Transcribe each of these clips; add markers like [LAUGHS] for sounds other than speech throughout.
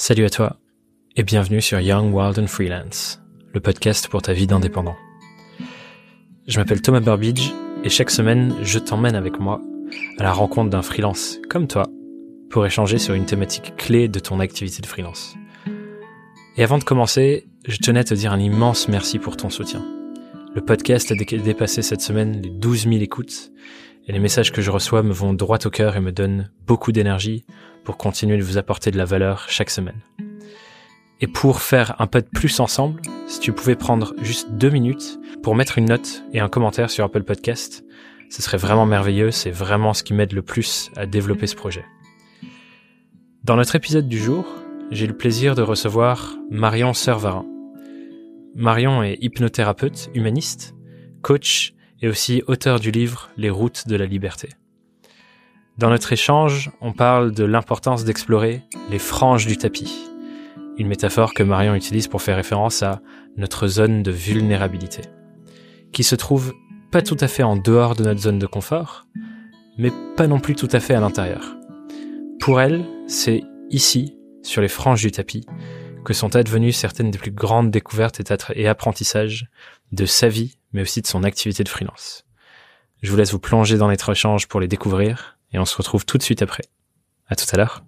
Salut à toi et bienvenue sur Young, Wild and Freelance, le podcast pour ta vie d'indépendant. Je m'appelle Thomas Burbidge et chaque semaine, je t'emmène avec moi à la rencontre d'un freelance comme toi pour échanger sur une thématique clé de ton activité de freelance. Et avant de commencer, je tenais à te dire un immense merci pour ton soutien. Le podcast a dépassé cette semaine les 12 000 écoutes et les messages que je reçois me vont droit au cœur et me donnent beaucoup d'énergie pour continuer de vous apporter de la valeur chaque semaine. Et pour faire un peu de plus ensemble, si tu pouvais prendre juste deux minutes pour mettre une note et un commentaire sur Apple Podcast, ce serait vraiment merveilleux, c'est vraiment ce qui m'aide le plus à développer ce projet. Dans notre épisode du jour, j'ai le plaisir de recevoir Marion Servarin. Marion est hypnothérapeute humaniste, coach et aussi auteur du livre Les routes de la liberté. Dans notre échange, on parle de l'importance d'explorer les franges du tapis, une métaphore que Marion utilise pour faire référence à notre zone de vulnérabilité, qui se trouve pas tout à fait en dehors de notre zone de confort, mais pas non plus tout à fait à l'intérieur. Pour elle, c'est ici, sur les franges du tapis, que sont advenues certaines des plus grandes découvertes et apprentissages de sa vie, mais aussi de son activité de freelance. Je vous laisse vous plonger dans notre échange pour les découvrir, et on se retrouve tout de suite après. À tout à l'heure.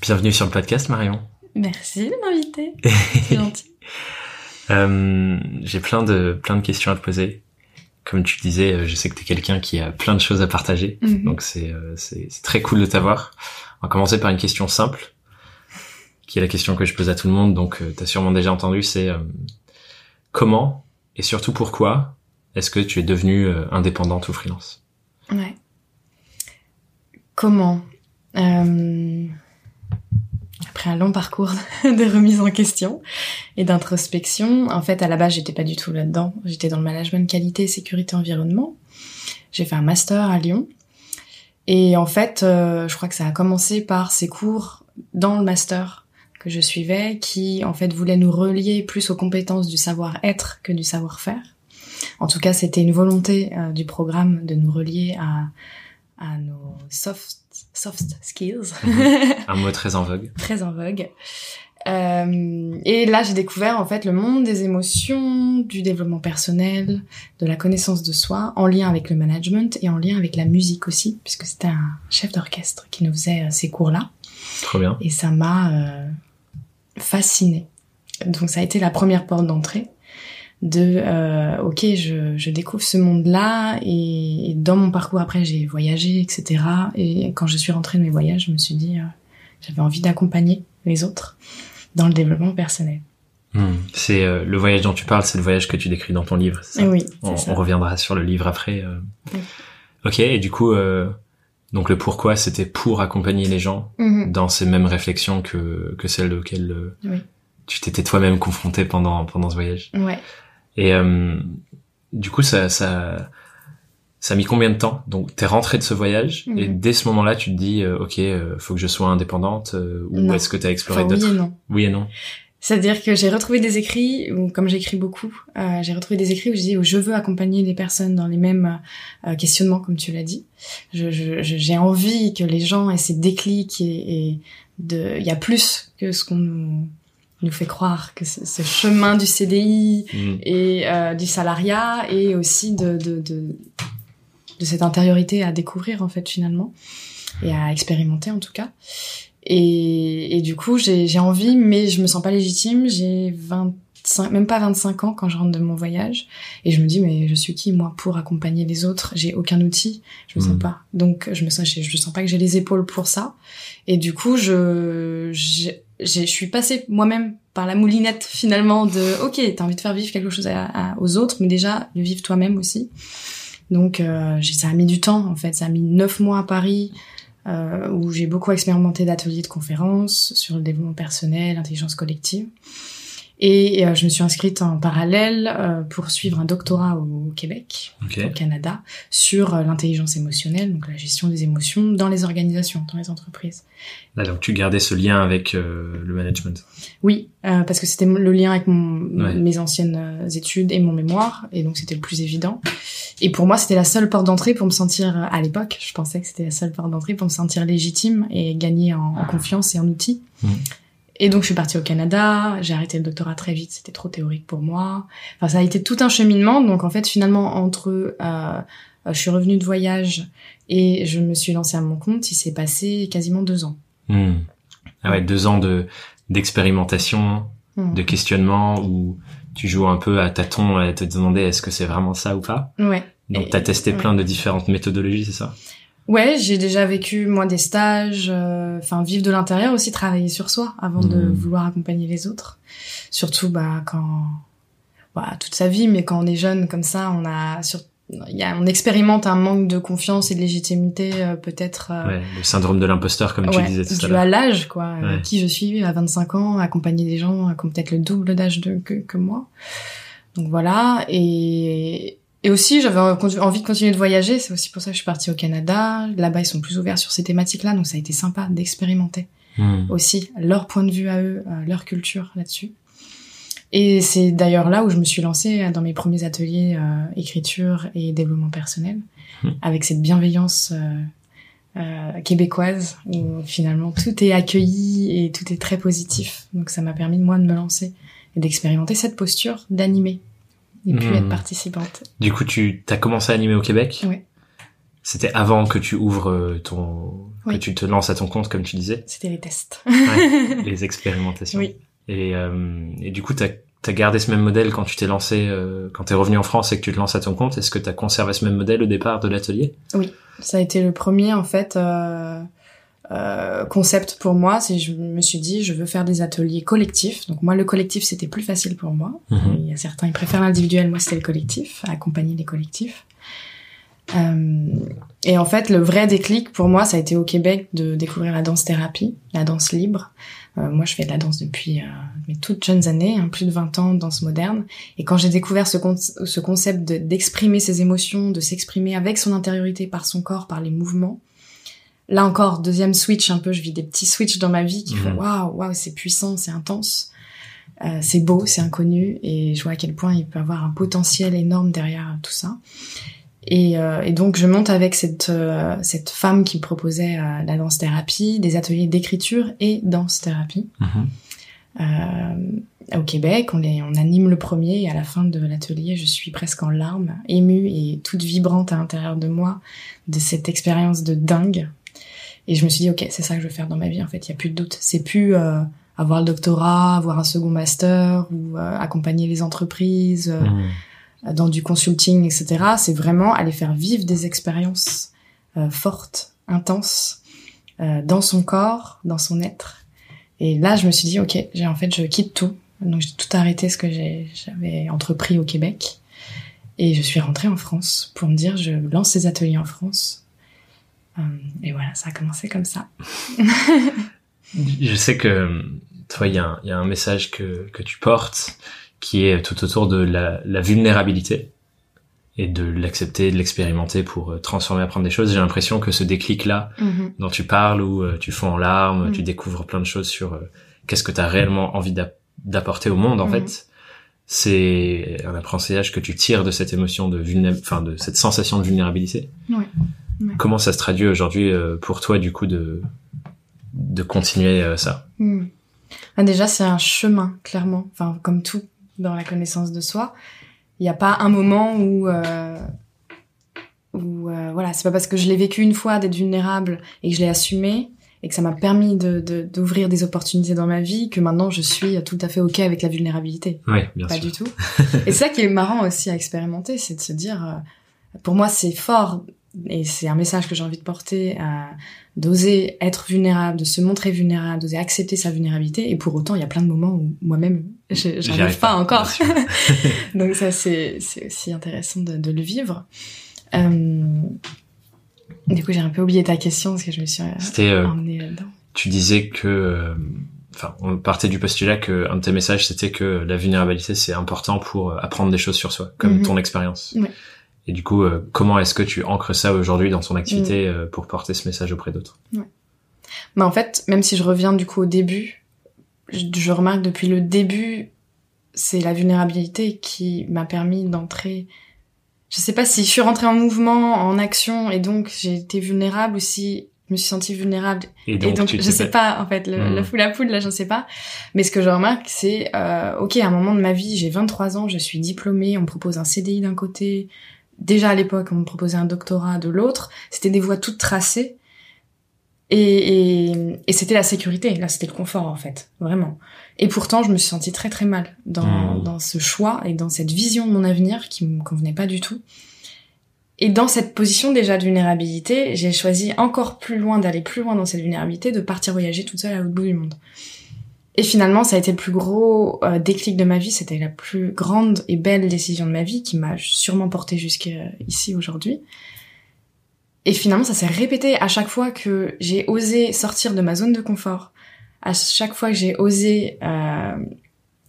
Bienvenue sur le podcast, Marion. Merci de m'inviter. [LAUGHS] C'est gentil. euh, J'ai plein de plein de questions à te poser. Comme tu disais, euh, je sais que tu es quelqu'un qui a plein de choses à partager, mhm. donc euh, c'est c'est très cool de t'avoir. On va commencer par une question simple, qui est la question que je pose à tout le monde. Donc, euh, tu as sûrement déjà entendu, c'est comment et surtout pourquoi est-ce que tu es devenue indépendante ou freelance? Ouais. Comment? Euh, Après un long parcours [LAUGHS] de remise en question et d'introspection, en fait, à la base, j'étais pas du tout là-dedans. J'étais dans le management qualité, sécurité, environnement. J'ai fait un master à Lyon. Et en fait, euh, je crois que ça a commencé par ces cours dans le master que je suivais, qui en fait voulaient nous relier plus aux compétences du savoir-être que du savoir-faire. En tout cas, c'était une volonté euh, du programme de nous relier à à nos soft, soft skills. Un mot très en vogue. [LAUGHS] très en vogue. Euh, et là, j'ai découvert en fait le monde des émotions, du développement personnel, de la connaissance de soi, en lien avec le management et en lien avec la musique aussi, puisque c'était un chef d'orchestre qui nous faisait euh, ces cours-là. Trop bien. Et ça m'a euh, fascinée. Donc ça a été la première porte d'entrée de euh, ok je, je, découvre ce monde là et, dans mon parcours après j'ai voyagé etc et quand je suis rentrée de mes voyages je me suis dit euh, j'avais envie d'accompagner les autres dans le développement personnel hmm. c'est euh, le voyage dont tu parles c'est le voyage que tu décris dans ton livre ça? Oui on, on, reviendra sur le livre après euh. ok et du coup donc le pourquoi c'était pour accompagner les gens mm-hmm. dans ces mêmes réflexions que que celles auxquelles oui. tu t'étais toi-même confronté pendant pendant ce voyage ouais et euh, du coup, ça, ça, ça a mis combien de temps? Donc, t'es rentrée de ce voyage et mhm. dès ce moment-là, tu te dis, euh, ok, euh, faut que je sois indépendante ou est-ce que t'as exploré d'autres Oui et non. Oui et non. C'est-à-dire que j'ai retrouvé des écrits, ou comme j'écris beaucoup, j'ai retrouvé des écrits où je dis où je veux accompagner les personnes dans les mêmes questionnements, comme tu l'as dit. J'ai je, envie que les gens aient ces déclics et, et de, il y a plus que ce qu'on nous nous fait croire que ce chemin du CDI mm. et euh, du salariat et aussi de, de, de, de, cette intériorité à découvrir en fait finalement et à expérimenter en tout cas. Et, et du coup j'ai envie mais je me sens pas légitime. J'ai 25, même pas 25 ans quand je rentre de mon voyage et je me dis mais je suis qui moi pour accompagner les autres? J'ai aucun outil, je me sens mm. pas. Donc je me sens je, je sens pas que j'ai les épaules pour ça. Et du coup je je suis passée moi-même par la moulinette finalement de ok t'as envie de faire vivre quelque chose aux autres mais déjà de vivre toi-même aussi donc euh, ça a mis du temps en fait ça a mis neuf mois à Paris où j'ai beaucoup expérimenté d'ateliers de conférences sur le développement personnel l'intelligence collective et euh, je me suis inscrite en parallèle euh, pour suivre un doctorat au Québec, au Canada, sur euh, l'intelligence émotionnelle, donc la gestion des émotions dans les organisations, dans les entreprises. Là, donc tu gardais ce lien avec le management. Oui, parce que c'était le lien avec mon, mes anciennes études et mon mémoire, et donc c'était le plus évident. Et pour moi, c'était la seule porte d'entrée pour me sentir, à l'époque, je pensais que c'était la seule porte d'entrée pour me sentir légitime et gagner en, confiance et en outils. Mmh. Et donc je suis partie au Canada, j'ai arrêté le doctorat très vite, c'était trop théorique pour moi. Enfin ça a été tout un cheminement, donc en fait finalement entre euh, je suis revenue de voyage et je me suis lancée à mon compte, il s'est passé quasiment deux ans. Hmm. Ah ouais, deux ans de d'expérimentation, hmm. de questionnement où tu joues un peu à tâtons à te demander est-ce que c'est vraiment ça ou pas. Ouais. Donc t'as testé plein de différentes méthodologies, c'est ça? Ouais, j'ai déjà vécu moi des stages, euh, enfin vivre de l'intérieur aussi, travailler sur soi avant de hmm. vouloir accompagner les autres. Surtout bah quand bah, toute sa vie, mais quand on est jeune comme ça, on a sur il y a, on expérimente un manque de confiance et de légitimité euh, peut-être euh, ouais, le syndrome de l'imposteur comme tu disais tout à l'heure à l'âge quoi qui je suis à 25 ans accompagner des gens qui ont peut-être le double d'âge de que, que moi donc voilà et et aussi, j'avais envie de continuer de voyager. C'est aussi pour ça que je suis partie au Canada. Là-bas, ils sont plus ouverts sur ces thématiques-là, donc ça a été sympa d'expérimenter hmm. aussi leur point de vue à eux, euh, leur culture là-dessus. Et c'est d'ailleurs là où je me suis lancée dans mes premiers ateliers euh, écriture et développement personnel, hmm. avec cette bienveillance euh, euh, québécoise où finalement tout est accueilli et tout est très positif. Donc ça m'a permis moi de me lancer et d'expérimenter cette posture d'animer et puis être hmm. participante. Du coup, tu as commencé à animer au Québec Oui. C'était avant que tu ouvres euh, ton, que tu te lances à ton compte, comme tu disais. C'était les tests. ouais, [LAUGHS] les expérimentations. Oui. Et, euh, et du coup, tu as, gardé ce même modèle quand tu t'es lancé, euh, quand tu es revenu en France et que tu te lances à ton compte? Est-ce que tu as conservé ce même modèle au départ de l'atelier? Oui, ça a été le premier en fait. Euh, euh, concept pour moi, c'est je me suis dit je veux faire des ateliers collectifs. Donc moi le collectif c'était plus facile pour moi. Mhm. Il y a certains ils préfèrent l'individuel, moi c'était le collectif, accompagner les collectifs. Euh, et en fait le vrai déclic pour moi ça a été au Québec de découvrir la danse thérapie, la danse libre. Euh, moi je fais de la danse depuis euh, mes toutes jeunes années, hein, plus de 20 ans de danse moderne. Et quand j'ai découvert ce, con ce concept d'exprimer ses émotions, de s'exprimer avec son intériorité, par son corps, par les mouvements, là encore, deuxième switch un peu, je vis des petits switches dans ma vie qui font mhm. waouh, waouh, c'est puissant, c'est intense, euh, c'est beau, c'est inconnu, et je vois à quel point il peut avoir un potentiel énorme derrière tout ça. Et, euh, et donc je monte avec cette euh, cette femme qui me proposait la danse thérapie, des ateliers d'écriture et danse thérapie. Mhm. au Québec, on, les, on anime le premier et à la fin de l'atelier, je suis presque en larmes, émue et toute vibrante à l'intérieur de moi de cette expérience de dingue et je me suis dit, ok, c'est ça que je veux faire dans ma vie. En fait, il y a plus de doute. C'est plus euh, avoir le doctorat, avoir un second master ou euh, accompagner les entreprises euh, mmh. dans du consulting, etc. C'est vraiment aller faire vivre des expériences fortes, intenses, dans son corps, dans son être. Et là, je me suis dit, ok, j'ai en fait, je quitte tout. Donc j'ai tout arrêté ce que j'avais entrepris au Québec. Et je suis rentrée en France pour me dire, je lance ces ateliers en France euh, et voilà, ça a commencé comme ça. je sais que toi, il y, y, a un message que, que tu portes qui est tout autour de la, la vulnérabilité et de l'accepter, de l'expérimenter pour euh, transformer, apprendre des choses. J'ai l'impression que ce déclic-là mm-hmm. dont tu parles, où euh, tu fonds en larmes, mm. tu découvres plein de choses sur qu'est-ce que tu as réellement envie d'apporter au monde, en mm-hmm. fait, c'est un apprentissage que tu tires de cette émotion de enfin de cette sensation de vulnérabilité. Ouais. Comment ça se traduit aujourd'hui euh, pour toi, du coup, de, de continuer euh, ça? Hmm. ah, Déjà, c'est un chemin, clairement. Enfin, comme tout dans la connaissance de soi. Il n'y a pas un moment où... Euh, où voilà, c'est pas parce que je l'ai vécu une fois d'être vulnérable et que je l'ai assumé et que ça m'a permis de d'ouvrir des opportunités dans ma vie que maintenant je suis tout à fait ok avec la vulnérabilité. Oui, bien pas sûr. du tout. et c'est ça qui est marrant aussi à expérimenter, c'est de se dire, pour moi c'est fort et c'est un message que j'ai envie de porter à d'oser être vulnérable, de se montrer vulnérable, d'oser accepter sa vulnérabilité. Et pour autant, il y a plein de moments où moi-même, j'arrive pas, pas encore. [LAUGHS] Donc ça, c'est aussi intéressant de, de le vivre. Euh, du coup, j'ai un peu oublié ta question parce que je me suis euh, emmenée là-dedans. Tu disais que, euh, enfin, on partait du postulat que un de tes messages c'était que la vulnérabilité c'est important pour apprendre des choses sur soi, comme mhm. ton expérience. Ouais. Et du coup, euh, comment est-ce que tu ancres ça aujourd'hui dans ton activité mm. euh, pour porter ce message auprès d'autres? Ouais. Bah en fait, même si je reviens du coup au début, je, je remarque depuis le début, c'est la vulnérabilité qui m'a permis d'entrer. Je sais pas si je suis rentrée en mouvement, en action, et donc j'ai été vulnérable, ou si je me suis sentie vulnérable. Et donc, je sais pas, en fait, le, Hmm. la foule à poule, là, je sais pas. Mais ce que je remarque, c'est, euh, ok, à un moment de ma vie, j'ai 23 ans, je suis diplômée, on me propose un CDI d'un côté. Déjà à l'époque, on me proposait un doctorat de l'autre. C'était des voies toutes tracées. Et, et, et c'était la sécurité, là, c'était le confort, en fait, vraiment. Et pourtant, je me suis sentie très très mal dans, Hmm. dans ce choix et dans cette vision de mon avenir qui me convenait pas du tout. Et dans cette position déjà de vulnérabilité, j'ai choisi encore plus loin d'aller plus loin dans cette vulnérabilité, de partir voyager toute seule à l'autre bout du monde. Et finalement, ça a été le plus gros euh, déclic de ma vie. C'était la plus grande et belle décision de ma vie qui m'a sûrement portée jusqu'ici aujourd'hui. Et finalement, ça s'est répété à chaque fois que j'ai osé sortir de ma zone de confort, à chaque fois que j'ai osé euh,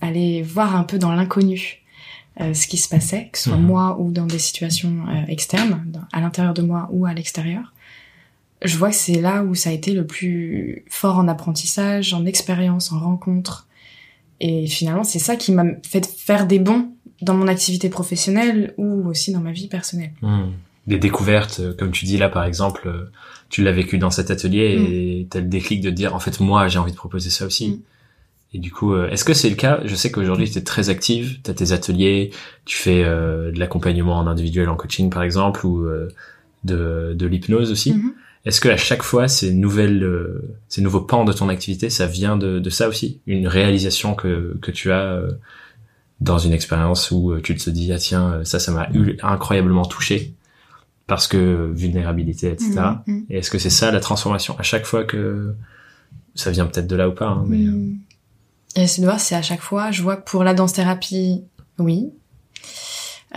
aller voir un peu dans l'inconnu euh, ce qui se passait, que ce soit Mhm. moi ou dans des situations euh, externes, à l'intérieur de moi ou à l'extérieur. Je vois que c'est là où ça a été le plus fort en apprentissage, en expérience, en rencontre. Et finalement, c'est ça qui m'a fait faire des bons dans mon activité professionnelle ou aussi dans ma vie personnelle. Hmm. Des découvertes, euh, comme tu dis là par exemple, euh, tu l'as vécu dans cet atelier et t'as le déclic de dire en fait moi j'ai envie de proposer ça aussi. Mm. Et du coup, euh, est-ce que c'est le cas? Je sais qu'aujourd'hui tu es très active, tu as tes ateliers, tu fais euh, de l'accompagnement en individuel en coaching par exemple ou euh, de, de l'hypnose aussi. Mhm. Est-ce que à chaque fois ces nouvelles, euh, ces nouveaux pans de ton activité, ça vient de, de ça aussi, une réalisation que que tu as euh, dans une expérience où euh, tu te dis ah tiens euh, ça ça m'a incroyablement touché parce que vulnérabilité etc. Mhm. Et est-ce que c'est ça la transformation? À chaque fois que ça vient peut-être de là ou pas hein, mais euh, Mm. Et c'est de voir, c'est à chaque fois. Je vois que pour la danse thérapie, oui.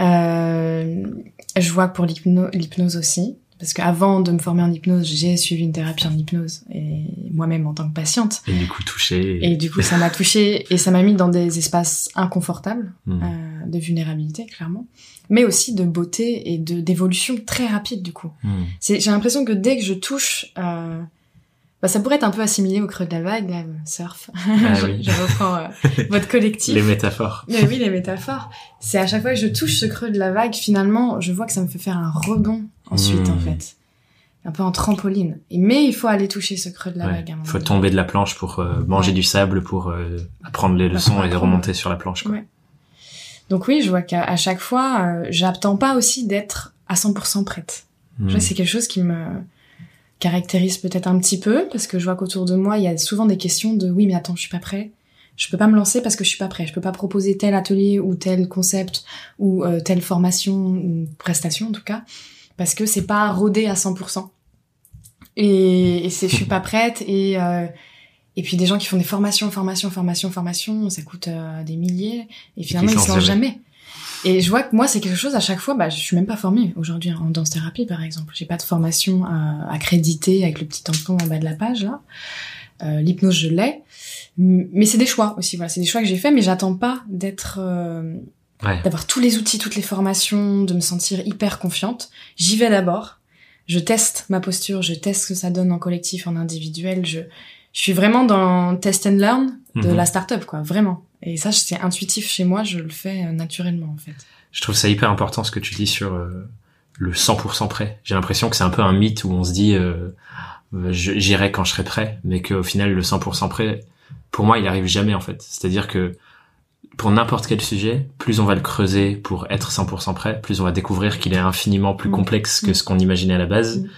Euh, je vois que pour l'hypno- l'hypnose aussi. Parce qu'avant de me former en hypnose, j'ai suivi une thérapie en hypnose et moi-même en tant que patiente. et du coup touché Et du coup, ça m'a touchée et ça m'a mis dans des espaces inconfortables Hmm. euh, de vulnérabilité, clairement, mais aussi de beauté et de d'évolution très rapide du coup. C'est- J'ai l'impression que dès que je touche, euh, bah, ça pourrait être un peu assimilé au creux de la vague, là, surf. [LAUGHS] Ah je, oui. je reprends euh, [LAUGHS] votre collectif. les métaphores Mais oui, les métaphores. C'est à chaque fois que je touche ce creux de la vague, finalement, je vois que ça me fait faire un rebond ensuite, Hmm. en fait. Un peu en trampoline. Mais il faut aller toucher ce creux de la Ouais. vague. moment faut tomber de la planche pour euh, manger Ouais. du sable pour euh, apprendre les leçons et remonter sur la planche quoi. Ouais. Donc oui, je vois qu'à chaque fois, euh, j'attends pas aussi d'être à 100% prête. Hmm. C'est quelque chose qui me caractérise peut-être un petit peu parce que je vois qu'autour de moi, il y a souvent des questions de oui, mais attends, je suis pas prêt. Je peux pas me lancer parce que je suis pas prêt. Je peux pas proposer tel atelier ou tel concept ou euh, telle formation ou prestation en tout cas parce que c'est pas rodé à 100%. Et, et c'est je suis pas [LAUGHS] prête et euh, et puis des gens qui font des formations, formations, formations, formations, ça coûte euh, des milliers et finalement ils se lancent jamais. Et je vois que moi, c'est quelque chose à chaque fois, bah, je suis même pas formée aujourd'hui en danse thérapie, par exemple. J'ai pas de formation euh, accréditée avec le petit tampon en bas de la page, là. Euh, L'hypnose, je l'ai. Mais c'est des choix aussi, voilà. C'est des choix que j'ai faits, mais j'attends pas d'être, euh, Ouais. d'avoir tous les outils, toutes les formations, de me sentir hyper confiante. J'y vais d'abord. Je teste ma posture, je teste ce que ça donne en collectif, en individuel. Je, je suis vraiment dans test and learn de Mhm. la start-up, quoi, vraiment. Et ça, c'est intuitif chez moi, je le fais euh, naturellement, en fait. Je trouve ça hyper important ce que tu dis sur euh, le 100% prêt. J'ai l'impression que c'est un peu un mythe où on se dit euh, j'irai quand je serai prêt, mais qu'au final le 100% prêt, pour moi, il arrive jamais en fait. C'est-à-dire que pour n'importe quel sujet, plus on va le creuser pour être 100% prêt, plus on va découvrir qu'il est infiniment plus Mm. complexe que Mm. ce qu'on imaginait à la base, Mm.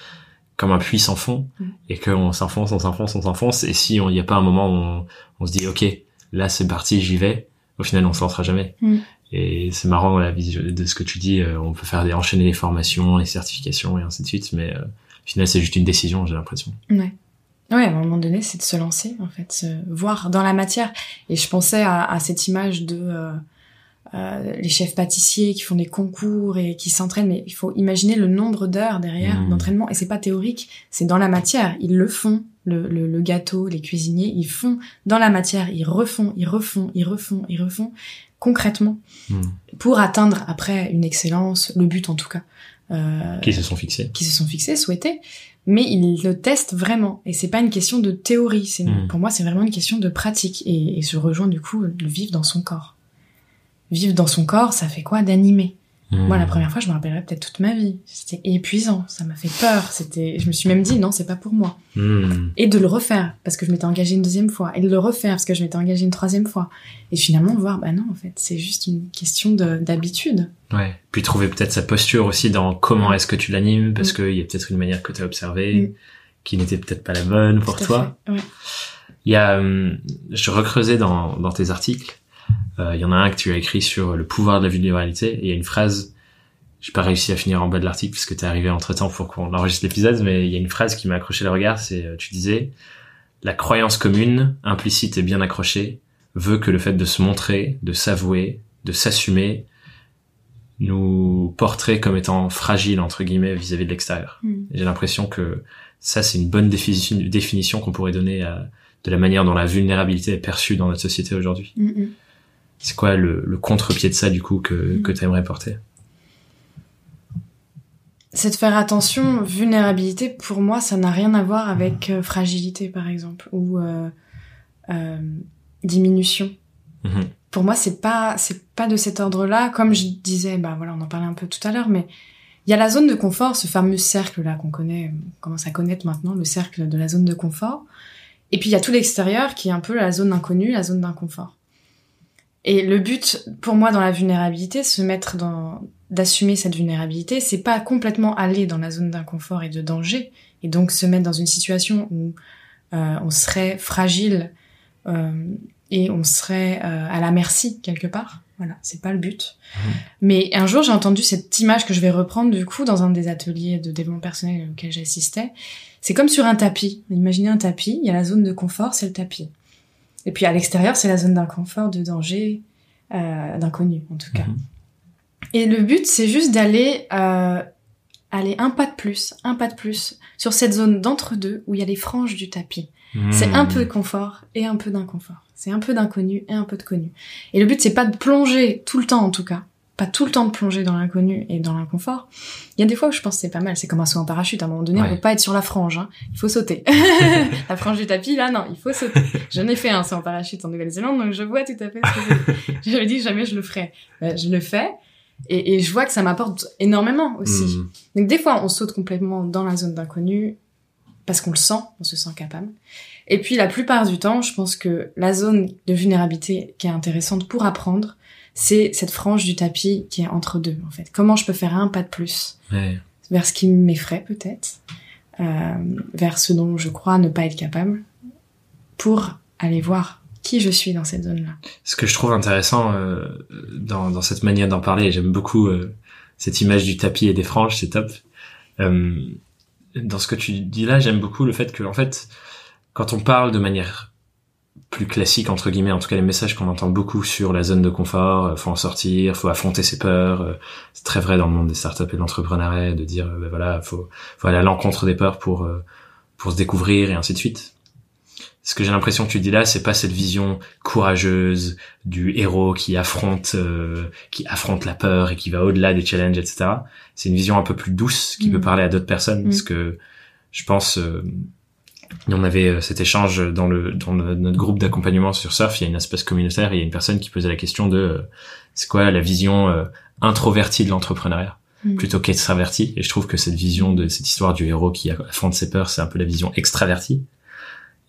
comme un puits sans fond, et qu'on s'enfonce, on s'enfonce, on s'enfonce, et si il n'y a pas un moment où on, on se dit ok, là c'est parti, j'y vais, au final on se lancera jamais. Mm. Et c'est marrant la vision de ce que tu dis, euh, on peut faire des, enchaîner les formations, les certifications et ainsi de suite, mais euh, au final c'est juste une décision, j'ai l'impression. Ouais. Ouais, à un moment donné, c'est de se lancer, en fait, se voir dans la matière. Et je pensais à, à cette image de euh, euh, les chefs pâtissiers qui font des concours et qui s'entraînent, mais il faut imaginer le nombre d'heures derrière Mmh. d'entraînement. Et c'est pas théorique, c'est dans la matière. Ils le font, le, le, le gâteau, les cuisiniers, ils font dans la matière, ils refont, ils refont, ils refont, ils refont concrètement Mm. pour atteindre après une excellence, le but en tout cas. Euh, Qui se sont fixés. qui se sont fixés, souhaités, mais ils le testent vraiment. Et c'est pas une question de théorie. C'est Mm. pour moi, c'est vraiment une question de pratique. Et, et je rejoins du coup le vivre dans son corps. Vivre dans son corps, ça fait quoi D'animer? Moi, la Hmm. première fois, je me rappellerai peut-être toute ma vie. C'était épuisant, ça m'a fait peur. C'était, je me suis même dit non, c'est pas pour moi. Hmm. Et de le refaire parce que je m'étais engagée une deuxième fois, et de le refaire parce que je m'étais engagée une troisième fois. Et finalement voir, bah non, en fait, c'est juste une question de d'habitude. Ouais. Puis trouver peut-être sa posture aussi dans comment est-ce que tu l'animes, parce Mm. qu'il y a peut-être une manière que tu as observée Mm. qui n'était peut-être pas la bonne pour Tout à toi. fait. Ouais. Il y a, hum, je recreusais dans, dans tes articles, il y en a un que tu as écrit sur le pouvoir de la vulnérabilité, et il y a une phrase, j'ai pas réussi à finir en bas de l'article parce que t'es arrivé entre temps pour qu'on enregistre l'épisode, mais il y a une phrase qui m'a accroché le regard, c'est, euh, tu disais, la croyance commune, implicite et bien accrochée, veut que le fait de se montrer, de s'avouer, de s'assumer, nous porterait comme étant fragile entre guillemets vis-à-vis de l'extérieur. Mm. J'ai l'impression que ça, c'est une bonne définition, définition qu'on pourrait donner à, de la manière dont la vulnérabilité est perçue dans notre société aujourd'hui. Mm, mm. C'est quoi le, le contre-pied de ça, du coup, que, Mm. que tu aimerais porter? C'est de faire attention. Vulnérabilité, pour moi, ça n'a rien à voir avec euh, fragilité, par exemple, ou euh, euh, diminution. Mhm. Pour moi, c'est pas c'est pas de cet ordre-là. Comme je disais, bah voilà, on en parlait un peu tout à l'heure, mais il y a la zone de confort, ce fameux cercle-là qu'on connaît, on commence à connaître maintenant, le cercle de la zone de confort. Et puis il y a tout l'extérieur qui est un peu la zone inconnue, la zone d'inconfort. Et le but, pour moi, dans la vulnérabilité, se mettre dans, d'assumer cette vulnérabilité, c'est pas complètement aller dans la zone d'inconfort et de danger, et donc se mettre dans une situation où euh, on serait fragile euh, et on serait euh, à la merci quelque part. Voilà, c'est pas le but. Mhm. Mais un jour, j'ai entendu cette image que je vais reprendre du coup dans un des ateliers de développement personnel auxquels j'assistais. C'est comme sur un tapis. Imaginez un tapis, il y a la zone de confort, c'est le tapis. Et puis à l'extérieur, c'est la zone d'inconfort, de danger, euh, d'inconnu en tout cas. Mhm. Et le but, c'est juste d'aller euh, aller un pas de plus, un pas de plus sur cette zone d'entre-deux où il y a les franges du tapis. C'est un Mhm. peu de confort et un peu d'inconfort. C'est un peu d'inconnu et un peu de connu. Et le but, c'est pas de plonger tout le temps, en tout cas. Pas tout le temps de plonger dans l'inconnu et dans l'inconfort. Il y a des fois où je pense que c'est pas mal. C'est comme un saut en parachute. À un moment donné, Ouais. on peut pas être sur la frange. Hein. Il faut sauter. [LAUGHS] la frange du tapis, là, non, il faut sauter. J'en ai fait un saut en parachute en Nouvelle-Zélande, donc je vois tout à fait ce que je me dis jamais je le ferai. Ben, je le fais. Et, et je vois que ça m'apporte énormément aussi. Mhm. Donc des fois, on saute complètement dans la zone d'inconnu parce qu'on le sent, on se sent capable. Et puis la plupart du temps, je pense que la zone de vulnérabilité qui est intéressante pour apprendre, c'est cette frange du tapis qui est entre deux, en fait. Comment je peux faire un pas de plus Ouais. vers ce qui m'effraie peut-être, euh, vers ce dont je crois ne pas être capable, pour aller voir qui je suis dans cette zone-là. Ce que je trouve intéressant euh, dans, dans cette manière d'en parler, j'aime beaucoup euh, cette image du tapis et des franges, c'est top. Dans ce que tu dis là, j'aime beaucoup le fait que, en fait, quand on parle de manière plus classique entre guillemets, en tout cas les messages qu'on entend beaucoup sur la zone de confort, euh, faut en sortir, faut affronter ses peurs. euh, c'est très vrai dans le monde des startups et de l'entrepreneuriat de dire, euh, ben voilà, faut, faut aller à l'encontre des peurs pour euh, pour se découvrir et ainsi de suite. Ce que j'ai l'impression que tu dis là, c'est pas cette vision courageuse du héros qui affronte euh, qui affronte la peur et qui va au-delà des challenges, etc. C'est une vision un peu plus douce qui Mm. peut parler à d'autres personnes, Mm. parce que je pense, on avait euh, cet échange dans le dans le- notre groupe d'accompagnement sur Surf, il y a une espèce communautaire, et il y a une personne qui posait la question de euh, c'est quoi la vision euh, introvertie de l'entrepreneuriat Mm. plutôt qu'extravertie, et je trouve que cette vision de cette histoire du héros qui affronte ses peurs, c'est un peu la vision extravertie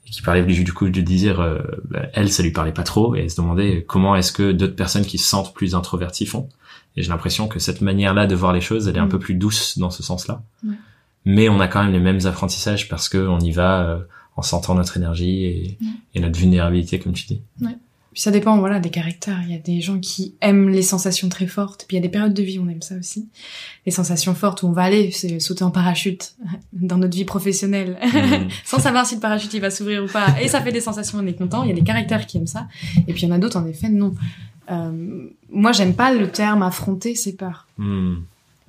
et qui parlait du du coup de dire euh, bah, elle ça lui parlait pas trop et elle se demandait comment est-ce que d'autres personnes qui se sentent plus introverties font et j'ai l'impression que cette manière-là de voir les choses elle est un Mm. peu plus douce dans ce sens-là Ouais. Mais on a quand même les mêmes apprentissages parce que on y va euh, en sentant notre énergie et, et notre vulnérabilité comme tu dis Puis ça dépend, voilà, des caractères. Il y a des gens qui aiment les sensations très fortes. Puis il y a des périodes de vie où on aime ça aussi. Les sensations fortes où on va aller c'est sauter en parachute [LAUGHS] dans notre vie professionnelle. Mm. [LAUGHS] Sans savoir si le parachute il va s'ouvrir ou pas. Et ça fait des sensations, on est content. Il y a des caractères qui aiment ça. Et puis il y en a d'autres, en effet, non. Euh, moi, j'aime pas le terme affronter ses peurs. Mm.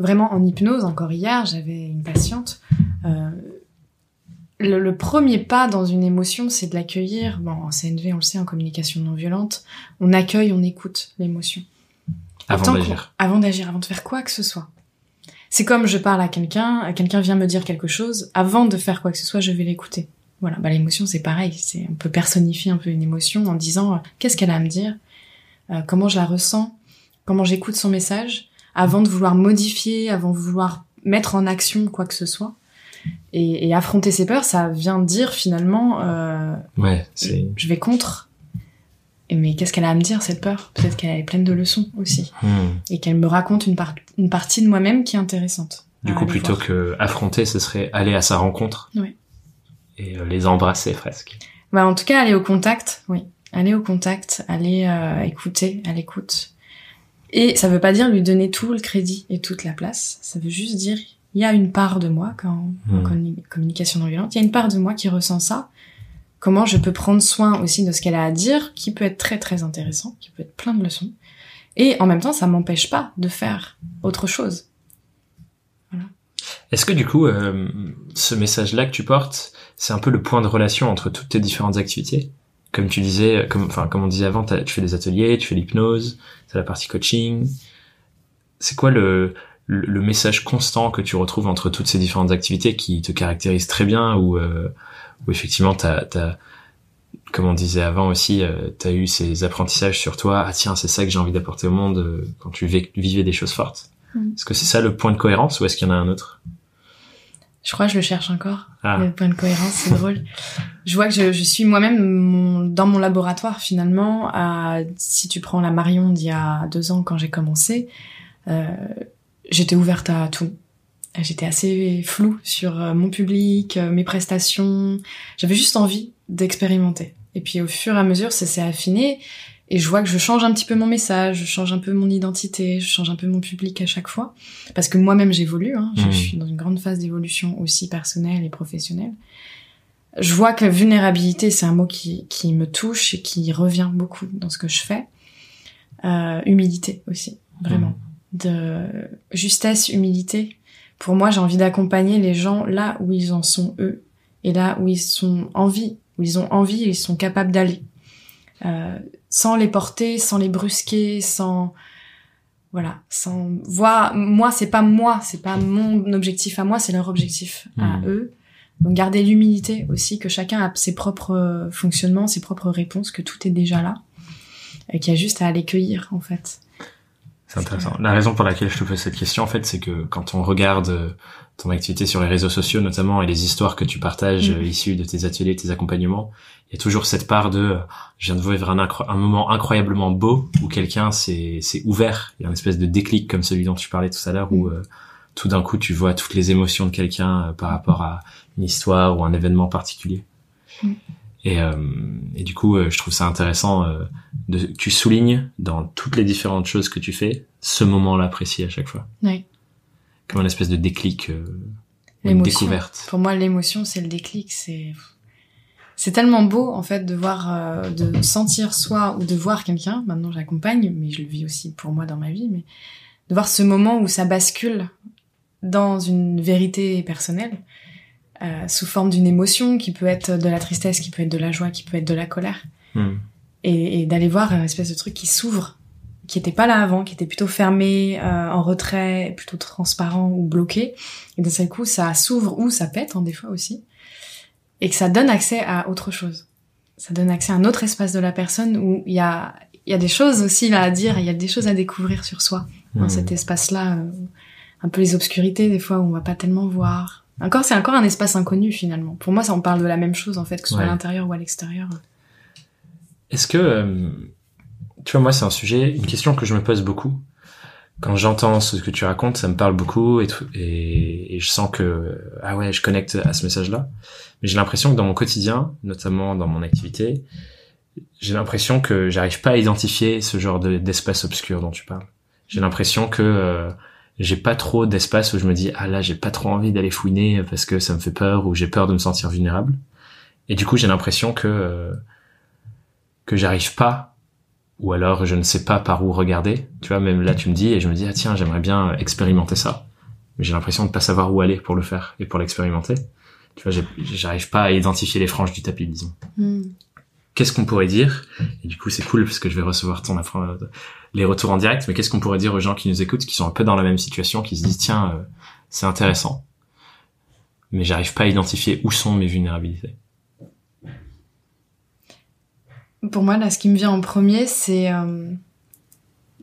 Vraiment, en hypnose, encore hier, j'avais une patiente. euh, le, le premier pas dans une émotion, c'est de l'accueillir. Bon, en CNV, on le sait, en communication non violente, on accueille, on écoute l'émotion. avant d'agir Avant d'agir, avant de faire quoi que ce soit. C'est comme je parle à quelqu'un, quelqu'un vient me dire quelque chose, avant de faire quoi que ce soit, je vais l'écouter. Voilà, bah l'émotion c'est pareil, c'est on peut personnifier un peu une émotion en disant euh, qu'est-ce qu'elle a à me dire, euh, comment je la ressens, comment j'écoute son message, avant de vouloir modifier, avant de vouloir mettre en action quoi que ce soit. Et, et affronter ses peurs, ça vient dire finalement, euh, ouais, c'est. je vais contre. Mais qu'est-ce qu'elle a à me dire cette peur? Peut-être qu'elle est pleine de leçons aussi, Hmm. et qu'elle me raconte une, par- une partie de moi-même qui est intéressante. Du coup, plutôt voir. que affronter, ce serait aller à sa rencontre. Ouais. Et euh, les embrasser presque. Bah, en tout cas, aller au contact, oui. Aller au contact, aller euh, écouter, à l'écoute. Et ça veut pas dire lui donner tout le crédit et toute la place. Ça veut juste dire, il y a une part de moi, quand en Hmm. communi- communication non violente, il y a une part de moi qui ressent ça. Comment je peux prendre soin aussi de ce qu'elle a à dire, qui peut être très très intéressant, qui peut être plein de leçons. Et en même temps, ça m'empêche pas de faire autre chose. Est-ce que du coup, euh, ce message-là que tu portes, c'est un peu le point de relation entre toutes tes différentes activités? Comme tu disais, comme, enfin, comme on disait avant, tu fais des ateliers, tu fais l'hypnose, t'as la partie coaching. C'est quoi le, le, le message constant que tu retrouves entre toutes ces différentes activités qui te caractérisent très bien ou euh, où effectivement t'as, t'as, comme on disait avant aussi, euh, t'as eu ces apprentissages sur toi. Ah tiens, c'est ça que j'ai envie d'apporter au monde euh, quand tu vivais des choses fortes. Mm. Est-ce que c'est ça le point de cohérence ou est-ce qu'il y en a un autre? Je crois que je le cherche encore. Ah. Le point de cohérence, c'est drôle. Je vois que je, je suis moi-même dans mon laboratoire finalement. À, si tu prends la Marion d'il y a deux ans quand j'ai commencé, euh, j'étais ouverte à tout. J'étais assez floue sur euh, mon public, euh, mes prestations. J'avais juste envie d'expérimenter. Et puis au fur et à mesure, ça s'est affiné. Et je vois que je change un petit peu mon message, je change un peu mon identité, je change un peu mon public à chaque fois. Parce que moi-même j'évolue, hein. je Mhm. suis dans une grande phase d'évolution aussi personnelle et professionnelle. Je vois que vulnérabilité, c'est un mot qui, qui me touche et qui revient beaucoup dans ce que je fais. Euh, humilité aussi, vraiment. De justesse, humilité. Pour moi, j'ai envie d'accompagner les gens là où ils en sont eux et là où ils sont envie, où ils ont envie et ils sont capables d'aller. Euh, sans les porter, sans les brusquer, sans voilà, sans voir moi c'est pas moi, c'est pas mon objectif à moi, c'est leur objectif à Mhm. eux. Donc garder l'humilité aussi que chacun a ses propres euh, fonctionnements, ses propres réponses, que tout est déjà là et qu'il y a juste à les cueillir en fait. C'est intéressant. La raison pour laquelle je te pose cette question, en fait, c'est que quand on regarde ton activité sur les réseaux sociaux, notamment, et les histoires que tu partages Mm. euh, issues de tes ateliers, tes accompagnements, il y a toujours cette part de, euh, je viens de vivre un, incro- un moment incroyablement beau où quelqu'un s'est ouvert. Il y a une espèce de déclic comme celui dont tu parlais tout à l'heure où euh, tout d'un coup tu vois toutes les émotions de quelqu'un euh, par rapport à une histoire ou un événement particulier. Mm. Et, euh, et du coup, euh, je trouve ça intéressant euh, de, que tu soulignes dans toutes les différentes choses que tu fais ce moment-là précis à chaque fois. Ouais. Comme une espèce de déclic, euh, une découverte. Pour moi, l'émotion, c'est le déclic. C'est c'est tellement beau en fait de voir, euh, de sentir soi ou de voir quelqu'un. Maintenant, j'accompagne, mais je le vis aussi pour moi dans ma vie. Mais de voir ce moment où ça bascule dans une vérité personnelle euh, sous forme d'une émotion qui peut être de la tristesse, qui peut être de la joie, qui peut être de la colère, Hmm. et, et d'aller voir un espèce de truc qui s'ouvre, qui était pas là avant, qui était plutôt fermé, euh, en retrait, plutôt transparent ou bloqué. Et d'un seul coup, ça s'ouvre ou ça pète, en des fois aussi. Et que ça donne accès à autre chose. Ça donne accès à un autre espace de la personne où il y a, il y a des choses aussi là à dire, il y a des choses à découvrir sur soi dans Hmm. cet espace-là. euh, un peu les obscurités, des fois, où on va pas tellement voir. Encore, c'est encore un espace inconnu, finalement. Pour moi, ça, on parle de la même chose, en fait, que ce soit Ouais. à l'intérieur ou à l'extérieur. Est-ce que, euh, tu vois, moi, c'est un sujet, une question que je me pose beaucoup. Quand j'entends ce que tu racontes, ça me parle beaucoup et, tout- et, je sens que, ah ouais, je connecte à ce message-là. Mais j'ai l'impression que dans mon quotidien, notamment dans mon activité, j'ai l'impression que j'arrive pas à identifier ce genre de- d'espace obscur dont tu parles. J'ai l'impression que euh, j'ai pas trop d'espace où je me dis, ah là, j'ai pas trop envie d'aller fouiner parce que ça me fait peur ou j'ai peur de me sentir vulnérable. Et du coup, j'ai l'impression que euh, que j'arrive pas ou alors je ne sais pas par où regarder. Tu vois, même là tu me dis et je me dis ah tiens, j'aimerais bien expérimenter ça. Mais j'ai l'impression de pas savoir où aller pour le faire et pour l'expérimenter. Tu vois, j'arrive pas à identifier les franges du tapis, disons. Hmm. Qu'est-ce qu'on pourrait dire? Et du coup, c'est cool parce que je vais recevoir ton les retours en direct, mais qu'est-ce qu'on pourrait dire aux gens qui nous écoutent qui sont un peu dans la même situation, qui se disent tiens, euh, c'est intéressant. Mais j'arrive pas à identifier où sont mes vulnérabilités. Pour moi, là, ce qui me vient en premier, c'est euh,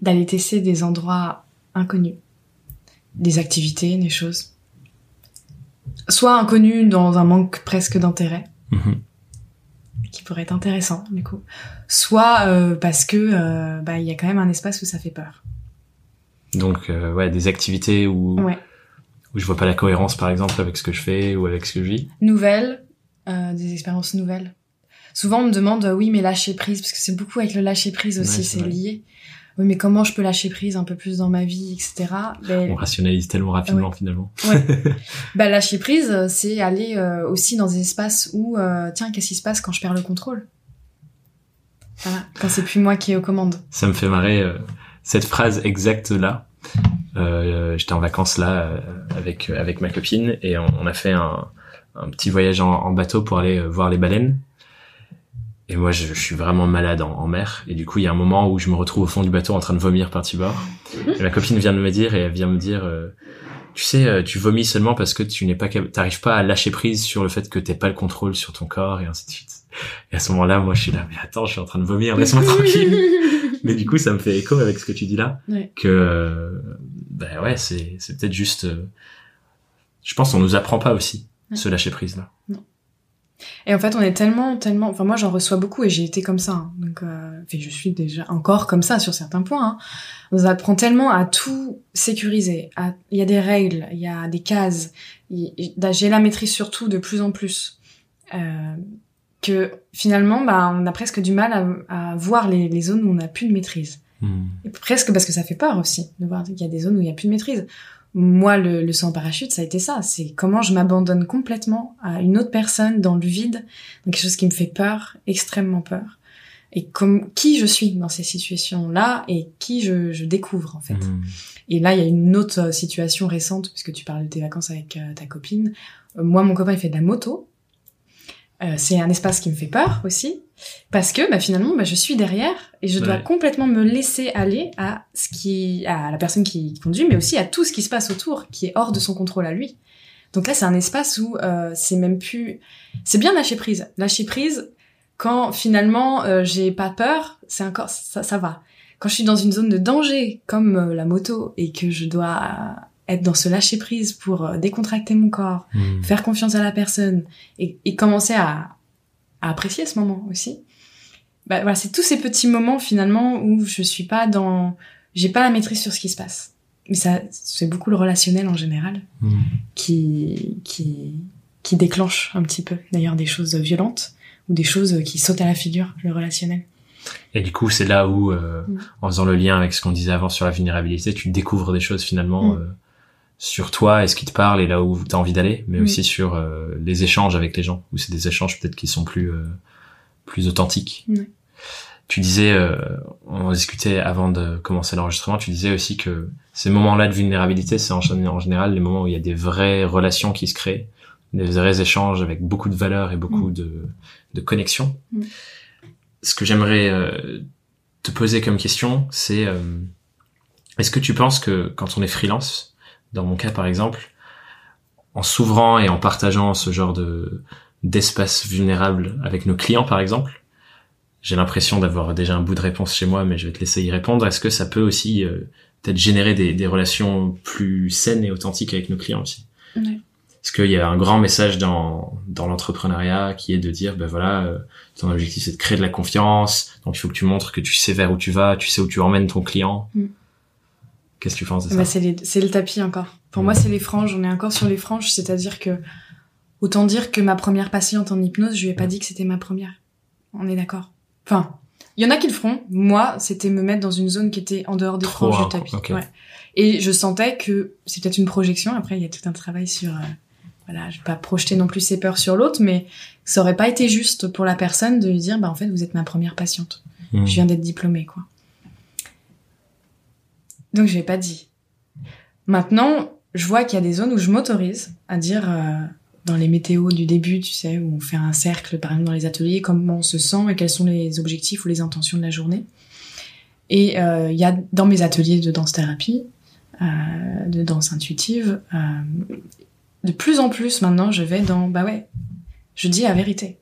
d'aller tester des endroits inconnues. Des activités, des choses. Soit inconnues dans un manque presque d'intérêt, Mhm. qui pourrait être intéressant du coup. Soit euh, parce que euh, bah il y a quand même un espace où ça fait peur. Donc, ouais, des activités où, Ouais. où je vois pas la cohérence, par exemple, avec ce que je fais ou avec ce que je vis. Nouvelles, des expériences nouvelles. Souvent on me demande euh, oui mais lâcher prise parce que c'est beaucoup avec le lâcher prise aussi Ouais, c'est lié. Oui mais comment je peux lâcher prise un peu plus dans ma vie etc. Ben, On rationalise tellement rapidement, finalement. [LAUGHS] Bah, lâcher prise, euh, c'est aller euh, aussi dans des espaces où, euh, tiens, qu'est-ce qui se passe quand je perds le contrôle? Voilà, quand c'est plus moi qui est aux commandes. Ça me fait marrer euh, cette phrase exacte là. Euh, J'étais en vacances là euh, avec avec ma copine et on, on a fait un, un petit voyage en, en bateau pour aller voir les baleines. Et moi, je, je suis vraiment malade en, en mer. Et du coup, il y a un moment où je me retrouve au fond du bateau en train de vomir par-dessus bord. Et ma copine vient de me dire et elle vient me dire, euh, tu sais, euh, tu vomis seulement parce que tu n'es pas, t'arrives pas à lâcher prise sur le fait que t'aies pas le contrôle sur ton corps et ainsi de suite. Et à ce moment-là, moi, je suis là, mais attends, je suis en train de vomir, laisse-moi tranquille. [LAUGHS] Mais du coup, ça me fait écho avec ce que tu dis là, Ouais. que euh, ben ouais, c'est c'est peut-être juste. euh, je pense qu'on nous apprend pas aussi Ouais. ce lâcher prise là. Et en fait, on est tellement, tellement. Enfin, moi, j'en reçois beaucoup et j'ai été comme ça. hein. Donc, euh... enfin, je suis déjà encore comme ça sur certains points. hein. On apprend tellement à tout sécuriser. à- Il y a des règles, il y a des cases. Il- J'ai la maîtrise sur tout de plus en plus. Euh, que finalement, bah, on a presque du mal à, à voir les, les zones où on n'a plus de maîtrise. Et presque parce que ça fait peur aussi de voir qu'il y a des zones où il n'y a plus de maîtrise. Moi, le, le saut en parachute, ça a été ça. C'est comment je m'abandonne complètement à une autre personne dans le vide, dans quelque chose qui me fait peur, extrêmement peur. Et comme qui je suis dans ces situations-là et qui je, je découvre en fait. Mhm. Et là, il y a une autre euh, situation récente, puisque tu parles de tes vacances avec euh, ta copine. Euh, moi, mon copain, il fait de la moto. Euh, c'est un espace qui me fait peur aussi, parce que bah, finalement, bah, je suis derrière et je dois Ouais. complètement me laisser aller à ce qui, à la personne qui conduit, mais aussi à tout ce qui se passe autour, qui est hors de son contrôle à lui. Donc là, c'est un espace où euh, c'est même plus, c'est bien lâcher prise. Lâcher prise quand finalement euh, j'ai pas peur, c'est encore ça, ça va. Quand je suis dans une zone de danger comme euh, la moto et que je dois être dans ce lâcher prise pour euh, décontracter mon corps, Mhm. faire confiance à la personne et, et commencer à, à apprécier ce moment aussi. Bah voilà, c'est tous ces petits moments finalement où je suis pas dans, j'ai pas la maîtrise sur ce qui se passe. Mais ça, c'est beaucoup le relationnel en général Mhm. qui qui qui déclenche un petit peu d'ailleurs des choses violentes ou des choses qui sautent à la figure, le relationnel. Et du coup, c'est là où, euh, Mm. en faisant le lien avec ce qu'on disait avant sur la vulnérabilité, tu découvres des choses finalement Mm. euh, sur toi et ce qui te parle et là où tu as envie d'aller, mais Mm. aussi sur euh, les échanges avec les gens, où c'est des échanges peut-être qui sont plus euh, plus authentiques. Tu disais, euh, on discutait avant de commencer l'enregistrement, tu disais aussi que ces moments-là de vulnérabilité, c'est en, en général les moments où il y a des vraies relations qui se créent, des vrais échanges avec beaucoup de valeur et beaucoup Mm. de, de connexion. Mm. Ce que j'aimerais euh, te poser comme question, c'est euh, est-ce que tu penses que quand on est freelance, dans mon cas par exemple, en s'ouvrant et en partageant ce genre de d'espace vulnérable avec nos clients par exemple, j'ai l'impression d'avoir déjà un bout de réponse chez moi, mais je vais te laisser y répondre. Est-ce que ça peut aussi euh, peut-être générer des, des relations plus saines et authentiques avec nos clients aussi? Ouais. Est-ce qu'il y a un grand message dans, dans l'entrepreneuriat qui est de dire, ben voilà, euh, ton objectif c'est de créer de la confiance, donc il faut que tu montres que tu sais vers où tu vas, tu sais où tu emmènes ton client? Mm. Qu'est-ce que tu penses de ça Bah, c'est les- c'est le tapis encore. Pour moi, c'est les franges. On est encore sur les franges, c'est-à-dire que autant dire que ma première patiente en hypnose, je lui ai pas dit que c'était ma première. On est d'accord. Enfin, il y en a qui le feront. Moi, c'était me mettre dans une zone qui était en dehors des Trop franges du tapis. Ouais. Et je sentais que c'est peut-être une projection. Après, il y a tout un travail sur. euh, voilà, je vais pas projeter non plus ses peurs sur l'autre, mais ça aurait pas été juste pour la personne de lui dire, bah en fait, vous êtes ma première patiente. Mm. Je viens d'être diplômée, quoi. Donc je l'ai pas dit. Maintenant, je vois qu'il y a des zones où je m'autorise à dire euh, dans les météos du début, tu sais, où on fait un cercle, par exemple dans les ateliers, comment on se sent et quels sont les objectifs ou les intentions de la journée. Et euh, il y a dans mes ateliers de danse thérapie, euh, de danse intuitive, de plus en plus maintenant, je vais dans bah ouais, je dis la vérité.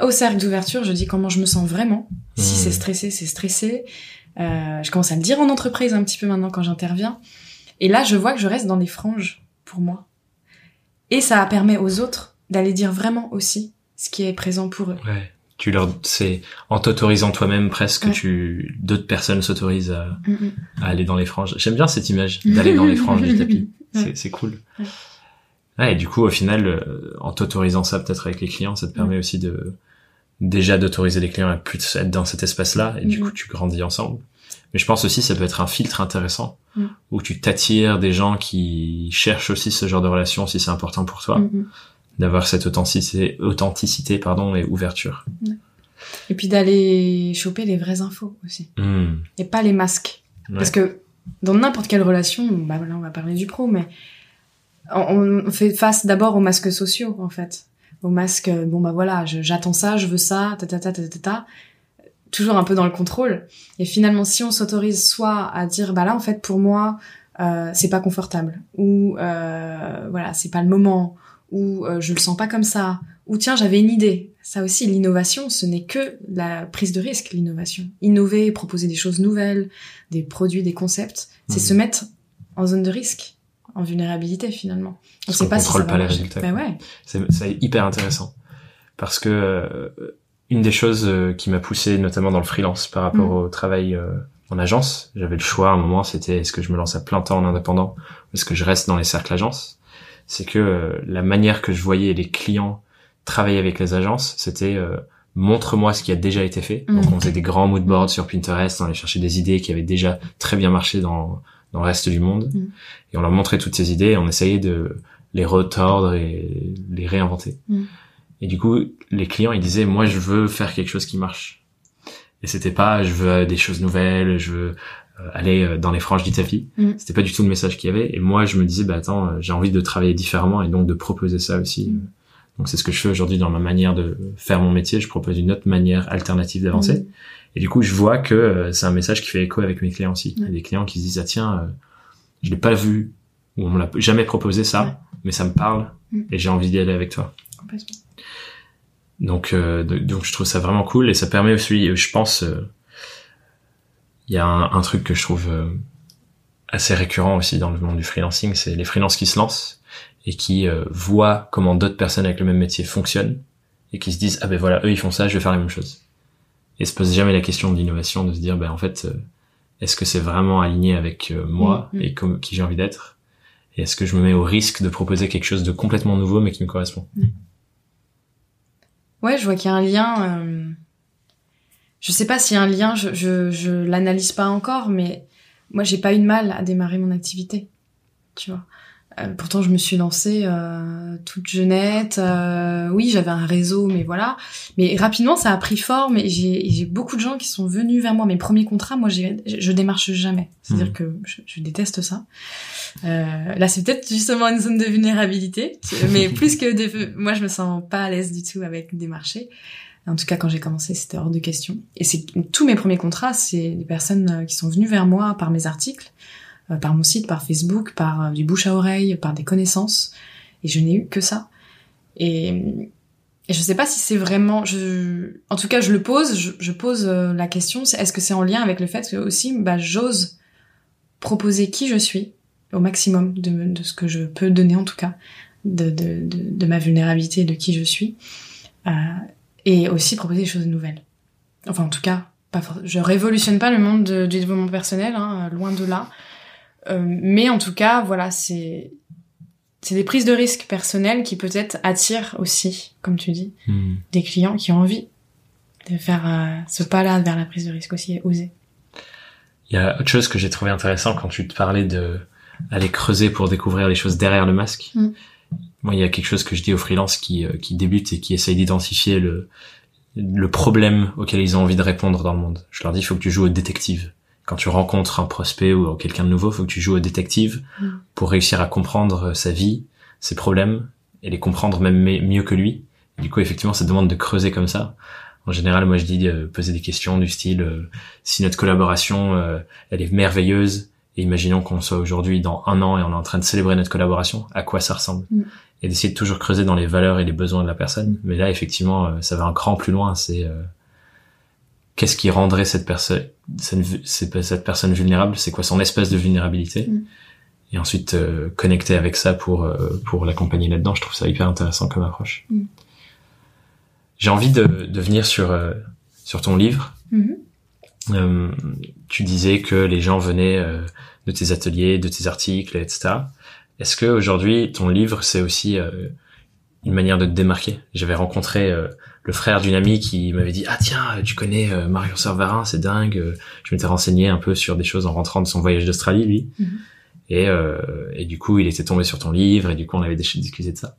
Au cercle d'ouverture, je dis comment je me sens vraiment. Si Mmh. c'est stressé, c'est stressé. Euh, je commence à le dire en entreprise un petit peu maintenant quand j'interviens. Et là, je vois que je reste dans des franges pour moi. Et ça permet aux autres d'aller dire vraiment aussi ce qui est présent pour eux. Ouais. Tu leur, c'est en t'autorisant toi-même presque que Ouais. tu, d'autres personnes s'autorisent à, Mm, mm. à aller dans les franges. J'aime bien cette image d'aller dans les franges du tapis. [LAUGHS] Ouais. C'est, cool. Ouais. Ouais, et du coup, au final, euh, en t'autorisant ça peut-être avec les clients, ça te permet aussi de déjà d'autoriser les clients à plus être dans cet espace-là, et du coup, tu grandis ensemble. Mais je pense aussi, ça peut être un filtre intéressant Mhm. où tu t'attires des gens qui cherchent aussi ce genre de relation si c'est important pour toi, Mm, mm. d'avoir cette authenticité, authenticité pardon, et ouverture. Et puis d'aller choper les vraies infos aussi. Hmm. Et pas les masques. Ouais. Parce que dans n'importe quelle relation, bah là on va parler du pro, mais on, on fait face d'abord aux masques sociaux en fait, aux masques. euh, Bon bah voilà, j'attends ça, je veux ça, ta ta ta ta ta ta. Toujours un peu dans le contrôle. Et finalement, si on s'autorise soit à dire bah là en fait pour moi euh, c'est pas confortable ou euh, voilà c'est pas le moment ou euh, je le sens pas comme ça ou tiens j'avais une idée. Ça aussi l'innovation ce n'est que la prise de risque l'innovation. Innover, proposer des choses nouvelles, des produits, des concepts, c'est Mhm. se mettre en zone de risque, en vulnérabilité finalement. On sait si contrôle va pas les résultats, quoi. ouais. C'est, hyper intéressant. Parce que euh, une des choses euh, qui m'a poussé notamment dans le freelance par rapport Mm. au travail euh, en agence, j'avais le choix à un moment, c'était est-ce que je me lance à plein temps en indépendant ou est-ce que je reste dans les cercles agences C'est que euh, la manière que je voyais les clients travailler avec les agences, c'était euh, montre-moi ce qui a déjà été fait. Donc Mm. on faisait des grands mood boards sur Pinterest, on allait chercher des idées qui avaient déjà très bien marché dans, dans le reste du monde. Mm. Et on leur montrait toutes ces idées et on essayait de les retordre et les réinventer. Mm. Et du coup, les clients, ils disaient, moi, je veux faire quelque chose qui marche. Et c'était pas, je veux euh, des choses nouvelles, je veux euh, aller euh, dans les franges du tapis. Mm. C'était pas du tout le message qu'il y avait. Et moi, je me disais, bah attends, j'ai envie de travailler différemment et donc de proposer ça aussi. Mm. Donc c'est ce que je fais aujourd'hui dans ma manière de faire mon métier. Je propose une autre manière alternative d'avancer. Mm. Et du coup, je vois que euh, c'est un message qui fait écho avec mes clients aussi. Il y a des clients qui se disent, ah tiens, euh, je l'ai pas vu ou on me l'a jamais proposé ça, Ouais. mais ça me parle Mm. et j'ai envie d'y aller avec toi. Complètement. Donc, euh, donc je trouve ça vraiment cool et ça permet aussi, je pense, euh, il y a un, un truc que je trouve euh, assez récurrent aussi dans le monde du freelancing, c'est les freelances qui se lancent et qui voient comment d'autres personnes avec le même métier fonctionnent et qui se disent ah ben voilà eux ils font ça, je vais faire la même chose. Et se pose jamais la question de l'innovation, de se dire ben en fait euh, est-ce que c'est vraiment aligné avec euh, moi Mm, mm. et comme, qui j'ai envie d'être? Et est-ce que je me mets au risque de proposer quelque chose de complètement nouveau mais qui me correspond? Ouais, je vois qu'il y a un lien. euh, Je sais pas s'il y a un lien, je, je, je l'analyse pas encore, mais moi j'ai pas eu de mal à démarrer mon activité. Tu vois. Euh, pourtant, je me suis lancée euh, toute jeunette. euh, oui, j'avais un réseau, mais voilà. Mais rapidement, ça a pris forme et j'ai beaucoup de gens qui sont venus vers moi. Mes premiers contrats, moi, je démarche jamais. C'est-à-dire Mhm. que je, je déteste ça. Euh, là, c'est peut-être justement une zone de vulnérabilité, [LAUGHS] mais plus que des... moi, je me sens pas à l'aise du tout avec démarcher. En tout cas, quand j'ai commencé, c'était hors de question. Et c'est tous mes premiers contrats, c'est des personnes euh, qui sont venues vers moi par mes articles, par mon site, par Facebook, par euh, du bouche à oreille, par des connaissances. Et je n'ai eu que ça. Et, et je sais pas si c'est vraiment. Je, en tout cas, je le pose. Je, pose euh, la question. est-ce que c'est en lien avec le fait que aussi, bah, j'ose proposer qui je suis au maximum de, ce que je peux donner en tout cas, de, ma vulnérabilité, de qui je suis, euh, et aussi proposer des choses nouvelles. Enfin, en tout cas, pas je révolutionne pas le monde de- du développement personnel, hein, loin de là. Euh, mais en tout cas, voilà, c'est c'est des prises de risques personnelles qui peut-être attirent aussi, comme tu dis, Hmm. des clients qui ont envie de faire euh, ce pas-là vers la prise de risque aussi, et oser. Il y a autre chose que j'ai trouvé intéressant quand tu te parlais de aller creuser pour découvrir les choses derrière le masque. Mm. Moi, il y a quelque chose que je dis aux freelances qui, euh, qui débutent et qui essayent d'identifier le, le problème auquel ils ont envie de répondre dans le monde. Je leur dis, il faut que tu joues au détective. Quand tu rencontres un prospect ou quelqu'un de nouveau, faut que tu joues au détective Mm. pour réussir à comprendre euh, sa vie, ses problèmes et les comprendre même me- mieux que lui. Et du coup, effectivement, ça demande de creuser comme ça. En général, moi, je dis euh, poser des questions du style euh, si notre collaboration euh, elle est merveilleuse et imaginons qu'on soit aujourd'hui dans un an et on est en train de célébrer notre collaboration, à quoi ça ressemble Mm. et d'essayer de toujours creuser dans les valeurs et les besoins de la personne. Mais là, effectivement, euh, ça va un cran plus loin. C'est euh, qu'est-ce qui rendrait cette personne, cette, cette personne vulnérable? C'est quoi son espèce de vulnérabilité? Mm. Et ensuite euh, connecter avec ça pour euh, pour l'accompagner là-dedans. Je trouve ça hyper intéressant comme approche. Mm. J'ai envie de, de venir sur euh, sur ton livre. Mhm. Euh, tu disais que les gens venaient de tes ateliers, de tes articles, etc. Est-ce que aujourd'hui ton livre c'est aussi une manière de te démarquer? J'avais rencontré le frère d'une amie qui m'avait dit ah tiens tu connais euh, Marion Servarin c'est dingue. Euh, Je m'étais renseigné un peu sur des choses en rentrant de son voyage d'Australie lui Mhm. et euh, et du coup il était tombé sur ton livre et du coup on avait déjà discuté de ça.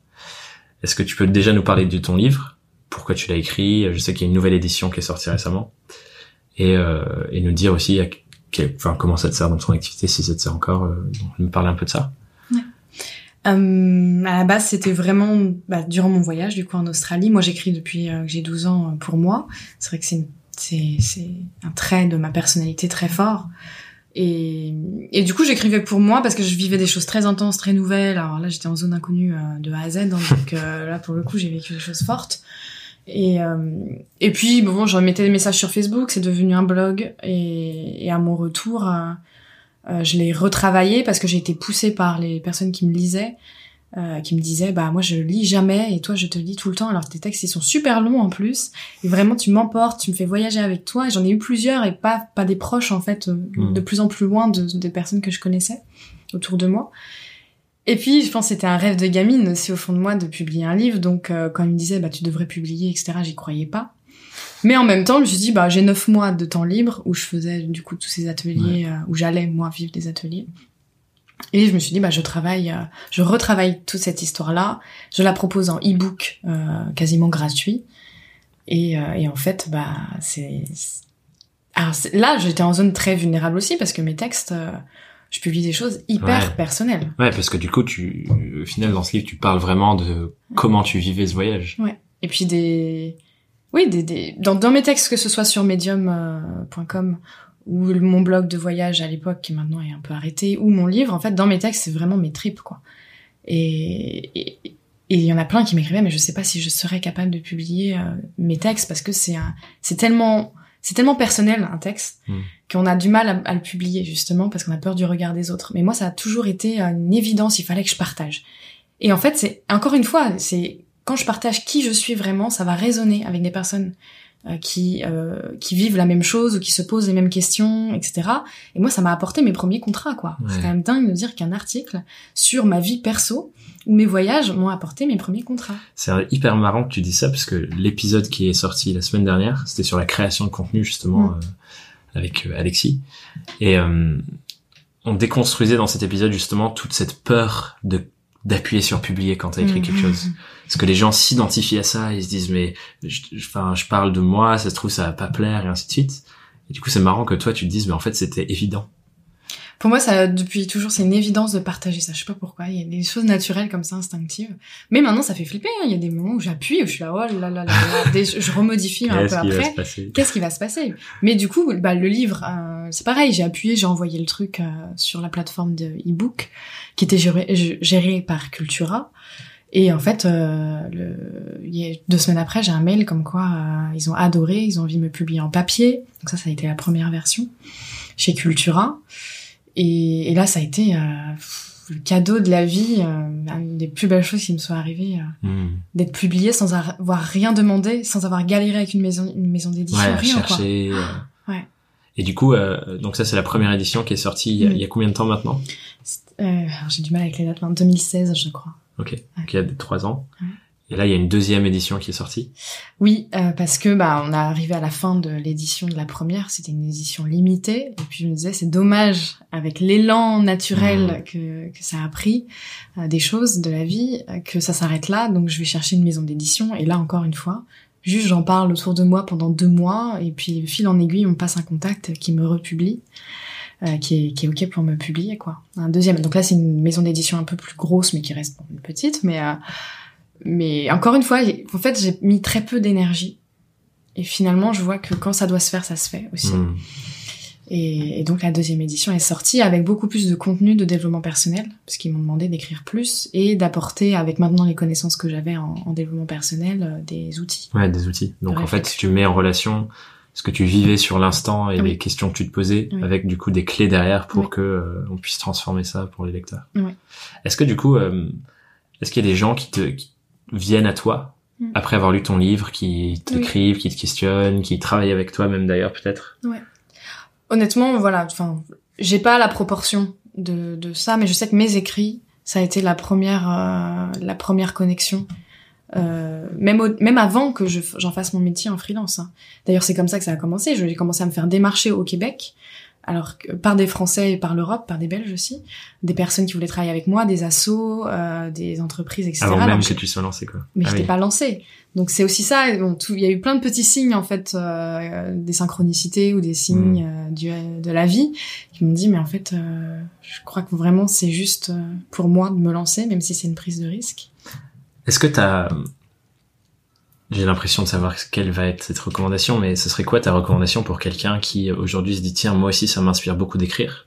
Est-ce que tu peux déjà nous parler de ton livre? Pourquoi tu l'as écrit? Je sais qu'il y a une nouvelle édition qui est sortie récemment et, euh, et nous dire aussi à quel- enfin, comment ça te sert dans ton activité, si ça te sert encore. Euh, donc, nous parler un peu de ça. Euh, à la base, c'était vraiment bah, durant mon voyage du coup en Australie. Moi, j'écris depuis euh, que j'ai 12 ans euh, pour moi. C'est vrai que c'est c'est un trait de ma personnalité très fort. Et, et du coup, j'écrivais pour moi parce que je vivais des choses très intenses, très nouvelles. Alors là, j'étais en zone inconnue euh, de A à Z, hein, donc là, pour le coup, j'ai vécu des choses fortes. Et, et puis, bon, je mettais des messages sur Facebook, c'est devenu un blog. Et, et à mon retour, euh, je l'ai retravaillé parce que j'ai été poussée par les personnes qui me lisaient, euh, qui me disaient, bah moi je lis jamais et toi je te lis tout le temps. Alors tes textes ils sont super longs en plus et vraiment tu m'emportes, tu me fais voyager avec toi. J'en ai eu plusieurs et pas pas des proches en fait, euh, Mm. de plus en plus loin de, des personnes que je connaissais autour de moi. Et puis je pense que c'était un rêve de gamine aussi au fond de moi de publier un livre. Donc euh, quand ils me disaient bah tu devrais publier etc, j'y croyais pas. Mais en même temps, je me suis dit, bah, j'ai neuf mois de temps libre où je faisais du coup tous ces ateliers, euh, où j'allais moi vivre des ateliers. Et je me suis dit, bah, je travaille, euh, je retravaille toute cette histoire-là. Je la propose en e-book euh, quasiment gratuit. Et, euh, et en fait, bah, c'est. Alors là, j'étais en zone très vulnérable aussi parce que mes textes, je publie des choses hyper Ouais. personnelles. Ouais, parce que du coup, tu, au final, dans ce livre, tu parles vraiment de comment tu vivais ce voyage. Et puis des, oui, des, des... Dans, dans mes textes, que ce soit sur medium.com ou le- mon blog de voyage à l'époque qui maintenant est un peu arrêté, ou mon livre, en fait, dans mes textes, c'est vraiment mes tripes, quoi. Et il y en a plein qui m'écrivaient, mais je sais pas si je serais capable de publier euh, mes textes parce que c'est c'est tellement, c'est tellement personnel un texte Mm. qu'on a du mal à, à le publier justement parce qu'on a peur du regard des autres. Mais moi, ça a toujours été une évidence. Il fallait que je partage. Et en fait, c'est encore une fois, c'est quand je partage qui je suis vraiment, ça va résonner avec des personnes euh, qui euh, qui vivent la même chose ou qui se posent les mêmes questions, etc. Et moi, ça m'a apporté mes premiers contrats, quoi. Ouais. C'est quand même dingue de dire qu'un article sur ma vie perso ou mes voyages m'ont apporté mes premiers contrats. C'est hyper marrant que tu dis ça parce que l'épisode qui est sorti la semaine dernière, c'était sur la création de contenu justement Mm. euh, avec euh, Alexis. Et euh, on déconstruisait dans cet épisode justement toute cette peur de d'appuyer sur publier quand t'as écrit Mhm. quelque chose. Parce que les gens s'identifient à ça, ils se disent mais je, je- enfin je parle de moi, ça se trouve ça va pas plaire et ainsi de suite. Et du coup c'est marrant que toi tu te dises mais en fait c'était évident. Pour moi, ça, depuis toujours, c'est une évidence de partager ça. Je sais pas pourquoi. Il y a des choses naturelles comme ça, instinctives. Mais maintenant, ça fait flipper. hein. Il y a des moments où j'appuie, où je suis là, oh là là là là. Des- je remodifie un peu après. Qu'est-ce qui va se passer? Mais du coup, bah, le livre, euh, c'est pareil. J'ai appuyé, j'ai envoyé le truc euh, sur la plateforme de e-book qui était géré, gérée par Cultura. Et en fait, euh, le, il y a deux semaines après, j'ai un mail comme quoi euh, ils ont adoré, ils ont envie de me publier en papier. Donc ça, ça a été la première version chez Cultura. Et, et là, ça a été euh, le cadeau de la vie, euh, une des plus belles choses qui me soit arrivées, euh, Hmm. d'être publié sans avoir rien demandé, sans avoir galéré avec une maison, une maison d'édition, Ouais, rien quoi. Ouais. Et du coup, euh, donc ça c'est la première édition qui est sortie il y a, Mm. il y a combien de temps maintenant? Euh, J'ai du mal avec les dates, en 2016 je crois. Ok, donc il y a trois ans. Ouais. Et là, il y a une deuxième édition qui est sortie. Oui, euh, parce que bah on a arrivé à la fin de l'édition de la première, c'était une édition limitée, et puis je me disais c'est dommage avec l'élan naturel Mhm. que, que ça a pris euh, des choses de la vie euh, que ça s'arrête là, donc je vais chercher une maison d'édition, et là encore une fois, juste j'en parle autour de moi pendant deux mois, et puis fil en aiguille on passe un contact qui me republie. euh, qui est qui est ok pour me publier quoi. Un deuxième. Donc là c'est une maison d'édition un peu plus grosse mais qui reste bon, une petite. Mais euh, mais encore une fois, en fait, j'ai mis très peu d'énergie. Et finalement, je vois que quand ça doit se faire, ça se fait aussi. Hmm. Et, donc la deuxième édition est sortie avec beaucoup plus de contenu de développement personnel, parce qu'ils m'ont demandé d'écrire plus et d'apporter, avec maintenant les connaissances que j'avais en, développement personnel, euh, des outils. Ouais, des outils. Donc en fait, tu mets en relation ce que tu vivais sur l'instant et les questions que tu te posais, avec du coup des clés derrière pour que euh, on puisse transformer ça pour les lecteurs. Est-ce que du coup, euh, est-ce qu'il y a des gens qui te viennent à toi mm. après avoir lu ton livre, qui t'écrivent, qui te questionnent, qui travaillent avec toi même d'ailleurs peut-être Ouais honnêtement, voilà, enfin, j'ai pas la proportion de, de ça, mais je sais que mes écrits, ça a été la première, euh, la première connexion. Euh, même même avant que j'en fasse mon métier en freelance. Hein. D'ailleurs, c'est comme ça que ça a commencé. J'ai commencé à me faire démarcher au Québec alors que, par des Français et par l'Europe, par des Belges aussi, des personnes qui voulaient travailler avec moi, des assos, euh, des entreprises, etc. Avant même que tu sois lancé, quoi. Mais ah je t'ai pas lancé. Donc c'est aussi ça. Bon, il y a eu plein de petits signes en fait, euh, des synchronicités ou des signes hmm. euh, du, de la vie qui m'ont dit mais en fait, euh, je crois que vraiment c'est juste euh, pour moi de me lancer, même si c'est une prise de risque. Est-ce que t'as j'ai l'impression de savoir quelle va être cette recommandation, mais ce serait quoi ta recommandation pour quelqu'un qui aujourd'hui se dit tiens moi aussi ça m'inspire beaucoup d'écrire,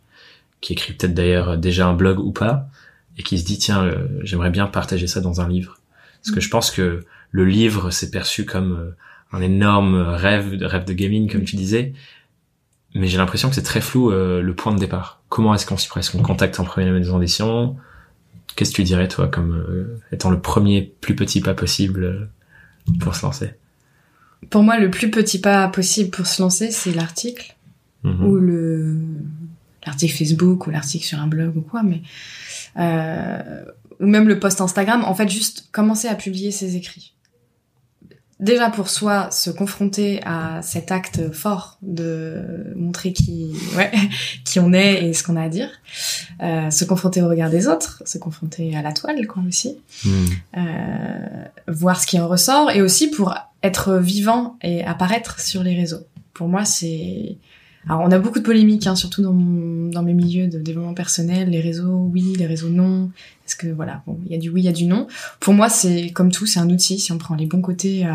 qui écrit peut-être d'ailleurs déjà un blog ou pas, et qui se dit tiens euh, j'aimerais bien partager ça dans un livre. Parce que je pense que le livre c'est perçu comme euh, un énorme rêve, rêve de gaming comme tu disais, mais j'ai l'impression que c'est très flou euh, le point de départ. Comment est-ce qu'on s'y prend Est-ce qu'on contacte en première maison d'édition? Qu'est-ce que tu dirais toi comme étant le premier plus petit pas possible pour se lancer Pour moi, le plus petit pas possible pour se lancer, c'est l'article mhm. ou le l'article Facebook ou l'article sur un blog ou quoi, mais euh, ou même le post Instagram. En fait, juste commencer à publier ses écrits déjà pour soi se confronter à cet acte fort de montrer qui [LAUGHS] ouais qui on est et ce qu'on a à dire. Euh, se confronter au regard des autres se confronter à la toile quoi aussi. Hmm. euh, voir ce qui en ressort et aussi pour être vivant et apparaître sur les réseaux. Pour moi c'est alors on a beaucoup de polémiques, hein, surtout dans, dans mes milieux de développement personnel, les réseaux oui, les réseaux non. Est-ce que voilà, bon, il y a du oui, il y a du non. Pour moi, c'est comme tout, c'est un outil. Si on prend les bons côtés euh,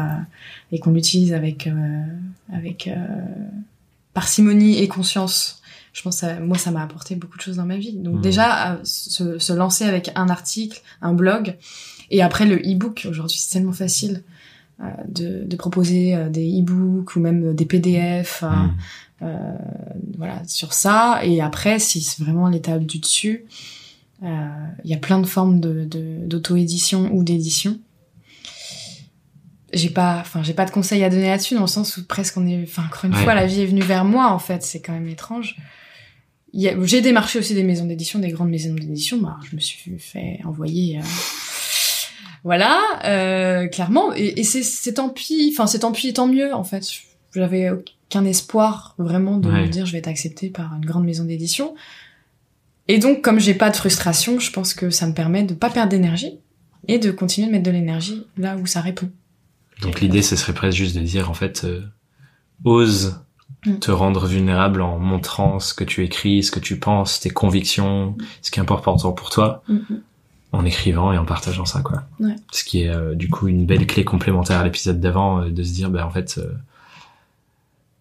et qu'on l'utilise avec euh, avec euh, parcimonie et conscience, je pense que moi ça m'a apporté beaucoup de choses dans ma vie. Donc mmh. déjà se, se, lancer avec un article, un blog, et après le e-book. Aujourd'hui, c'est tellement facile. De, de, proposer des e-books ou même des PDF. Mmh. Euh, voilà sur ça. Et après si c'est vraiment l'étape du dessus euh, il y a plein de formes de d'auto-édition ou d'édition. J'ai pas enfin j'ai pas de conseils à donner là-dessus dans le sens où presque on est enfin encore une fois la vie est venue vers moi en fait. C'est quand même étrange. J'ai démarché aussi des maisons d'édition des grandes maisons d'édition. Bah, je me suis fait envoyer euh, voilà euh, clairement. Et, et c'est tant pis enfin c'est tant pis tant mieux en fait j'avais qu'un espoir vraiment de me dire je vais être acceptée par une grande maison d'édition. Et donc comme j'ai pas de frustration, je pense que ça me permet de pas perdre d'énergie et de continuer de mettre de l'énergie là où ça répond. Donc l'idée ce serait presque juste de dire en fait euh, ose mm. te rendre vulnérable en montrant ce que tu écris, ce que tu penses, tes convictions, mm. ce qui est important pour toi. Mm-hmm. en écrivant et en partageant ça quoi. Ce qui est euh, du coup une belle clé complémentaire à l'épisode d'avant euh, de se dire ben en fait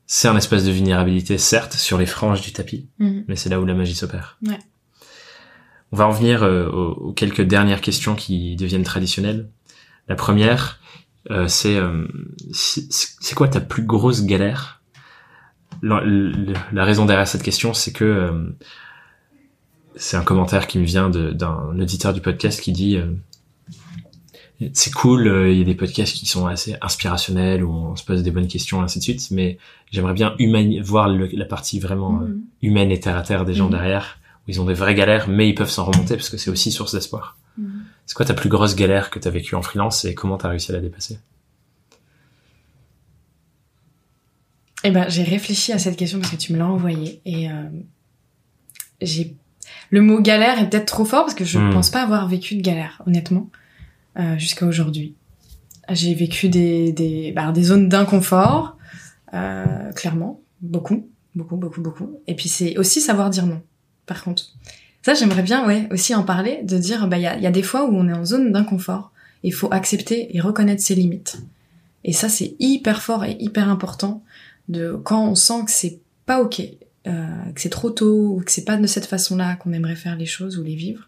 c'est un espace de vulnérabilité, certes, sur les franges du tapis, mhm. mais c'est là où la magie s'opère. Ouais. On va en venir euh, aux, quelques dernières questions qui deviennent traditionnelles. La première, euh, c'est euh, c'est quoi ta plus grosse galère? La, la, raison derrière cette question, c'est que c'est un commentaire qui me vient d'un auditeur du podcast qui dit c'est cool, euh, il y a des podcasts qui sont assez inspirationnels où on se pose des bonnes questions et ainsi de suite, mais j'aimerais bien voir la partie vraiment euh, mhm. humaine et terre à terre des gens mhm. derrière, où ils ont des vraies galères, mais ils peuvent s'en remonter parce que c'est aussi source d'espoir. Mhm. C'est quoi ta plus grosse galère que tu as vécue en freelance et comment tu as réussi à la dépasser? Eh ben, j'ai réfléchi à cette question parce que tu me l'as envoyée et euh, j'ai le mot galère est peut-être trop fort parce que je ne hmm. pense pas avoir vécu de galère, honnêtement. Euh, jusqu'à aujourd'hui. J'ai vécu des, des, bah, des zones d'inconfort, euh, clairement, beaucoup, beaucoup, beaucoup, beaucoup. Et puis c'est aussi savoir dire non, par contre. Ça, j'aimerais bien, ouais, aussi en parler, de dire, bah, il y a, y a des fois où on est en zone d'inconfort. Il faut accepter et reconnaître ses limites. Et ça, c'est hyper fort et hyper important de quand on sent que c'est pas ok euh, que c'est trop tôt ou que c'est pas de cette façon-là qu'on aimerait faire les choses ou les vivre,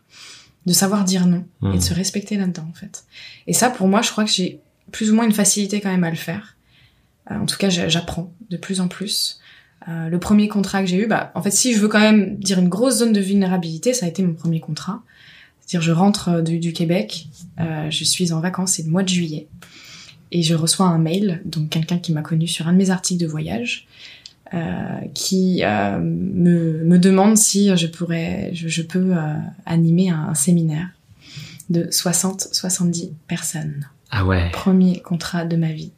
de savoir dire non et de Mhm. se respecter là-dedans en fait. Et ça, pour moi, je crois que j'ai plus ou moins une facilité quand même à le faire. Euh, en tout cas, j'a- j'apprends de plus en plus. Euh, le premier contrat que j'ai eu, bah, en fait, si je veux quand même dire une grosse zone de vulnérabilité, ça a été mon premier contrat. C'est-à-dire, je rentre euh, du, du Québec, euh, je suis en vacances, c'est le mois de juillet, et je reçois un mail, donc quelqu'un qui m'a connu sur un de mes articles de voyage, qui euh, me, me demande si je pourrais, je, je peux euh, animer un, un séminaire de 60-70 personnes. Ah ouais. Premier contrat de ma vie.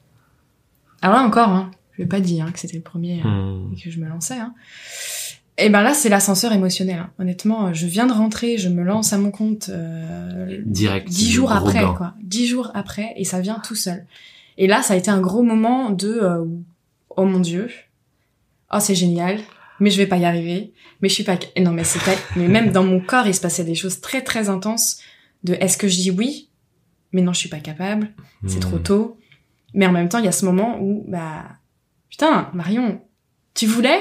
Alors là encore, hein, je vais pas dire hein, que c'était le premier euh, Hmm. et que je me lançais. Hein. Et ben là, c'est l'ascenseur émotionnel. hein. Honnêtement, je viens de rentrer, je me lance à mon compte euh, Direct. dix jours après, quoi. Dix jours après, et ça vient tout seul. Et là, ça a été un gros moment de euh, oh mon dieu, oh c'est génial, mais je vais pas y arriver, mais je suis pas. Non mais c'était, mais même dans mon corps, il se passait des choses très très intenses. De est-ce que je dis oui, mais non, je suis pas capable, c'est Hmm. trop tôt. Mais en même temps, il y a ce moment où bah putain, Marion, tu voulais,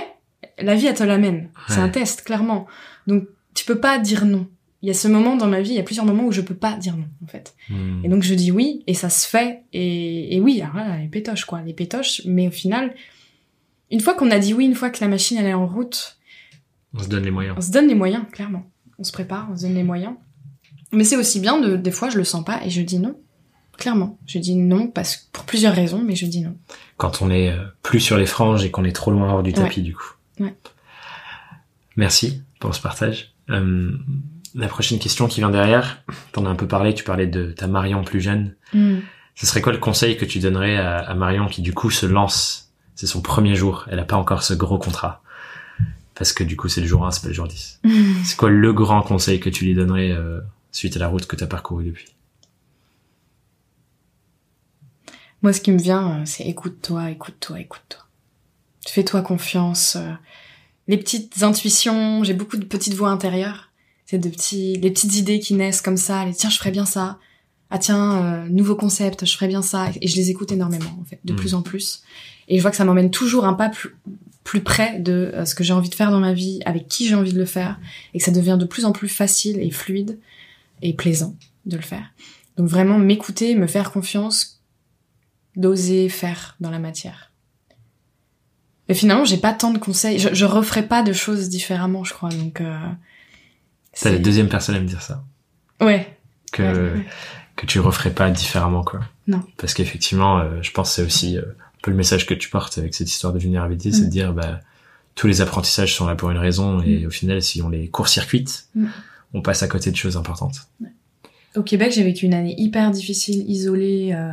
la vie elle te l'amène. C'est un test clairement. Donc tu peux pas dire non. Il y a ce moment dans ma vie, il y a plusieurs moments où je peux pas dire non en fait. Hmm. Et donc je dis oui et ça se fait et, et oui, alors là les pétoches quoi, les pétoches. Mais au final, une fois qu'on a dit oui, une fois que la machine elle est en route, On se donne les moyens. on se donne les moyens clairement. On se prépare, on se donne les moyens. Mais c'est aussi bien de des fois je le sens pas et je dis non. Clairement, je dis non parce pour plusieurs raisons, mais je dis non. Quand on est euh, plus sur les franges et qu'on est trop loin hors du Ouais. tapis, du coup. Ouais. Merci pour ce partage. Euh, la prochaine question qui vient derrière, t'en as un peu parlé, tu parlais de ta Marion plus jeune. Ce serait quoi le conseil que tu donnerais à, à Marion qui du coup se lance C'est son premier jour, elle a pas encore ce gros contrat. Parce que du coup c'est le jour 1, c'est pas le jour 10. [LAUGHS] C'est quoi le grand conseil que tu lui donnerais euh, suite à la route que tu as parcourue depuis? Moi, ce qui me vient, euh, c'est écoute-toi, écoute-toi, écoute-toi. Fais-toi confiance. euh, Les petites intuitions, j'ai beaucoup de petites voix intérieures. C'est de petits, les petites idées qui naissent comme ça. Les tiens, je ferais bien ça. Ah tiens, euh, nouveau concept, je ferais bien ça. Et je les écoute énormément, en fait, de Mm. plus en plus. Et je vois que ça m'emmène toujours un pas plus, plus près de euh, ce que j'ai envie de faire dans ma vie, avec qui j'ai envie de le faire, et que ça devient de plus en plus facile et fluide et plaisant de le faire. Donc vraiment m'écouter, me faire confiance, d'oser faire dans la matière. Mais finalement, j'ai pas tant de conseils. Je, je referai pas de choses différemment, je crois. Donc, euh, C'est la deuxième personne à me dire ça. Ouais. Que, ouais, ouais. que tu referais pas différemment, quoi. Non. Parce qu'effectivement, euh, je pense c'est aussi euh, un peu le message que tu portes avec cette histoire de vulnérabilité, c'est Mm. de dire, bah, tous les apprentissages sont là pour une raison, et au final, si on les court-circuite, Mm. on passe à côté de choses importantes. Au Québec, j'ai vécu une année hyper difficile, isolée, euh,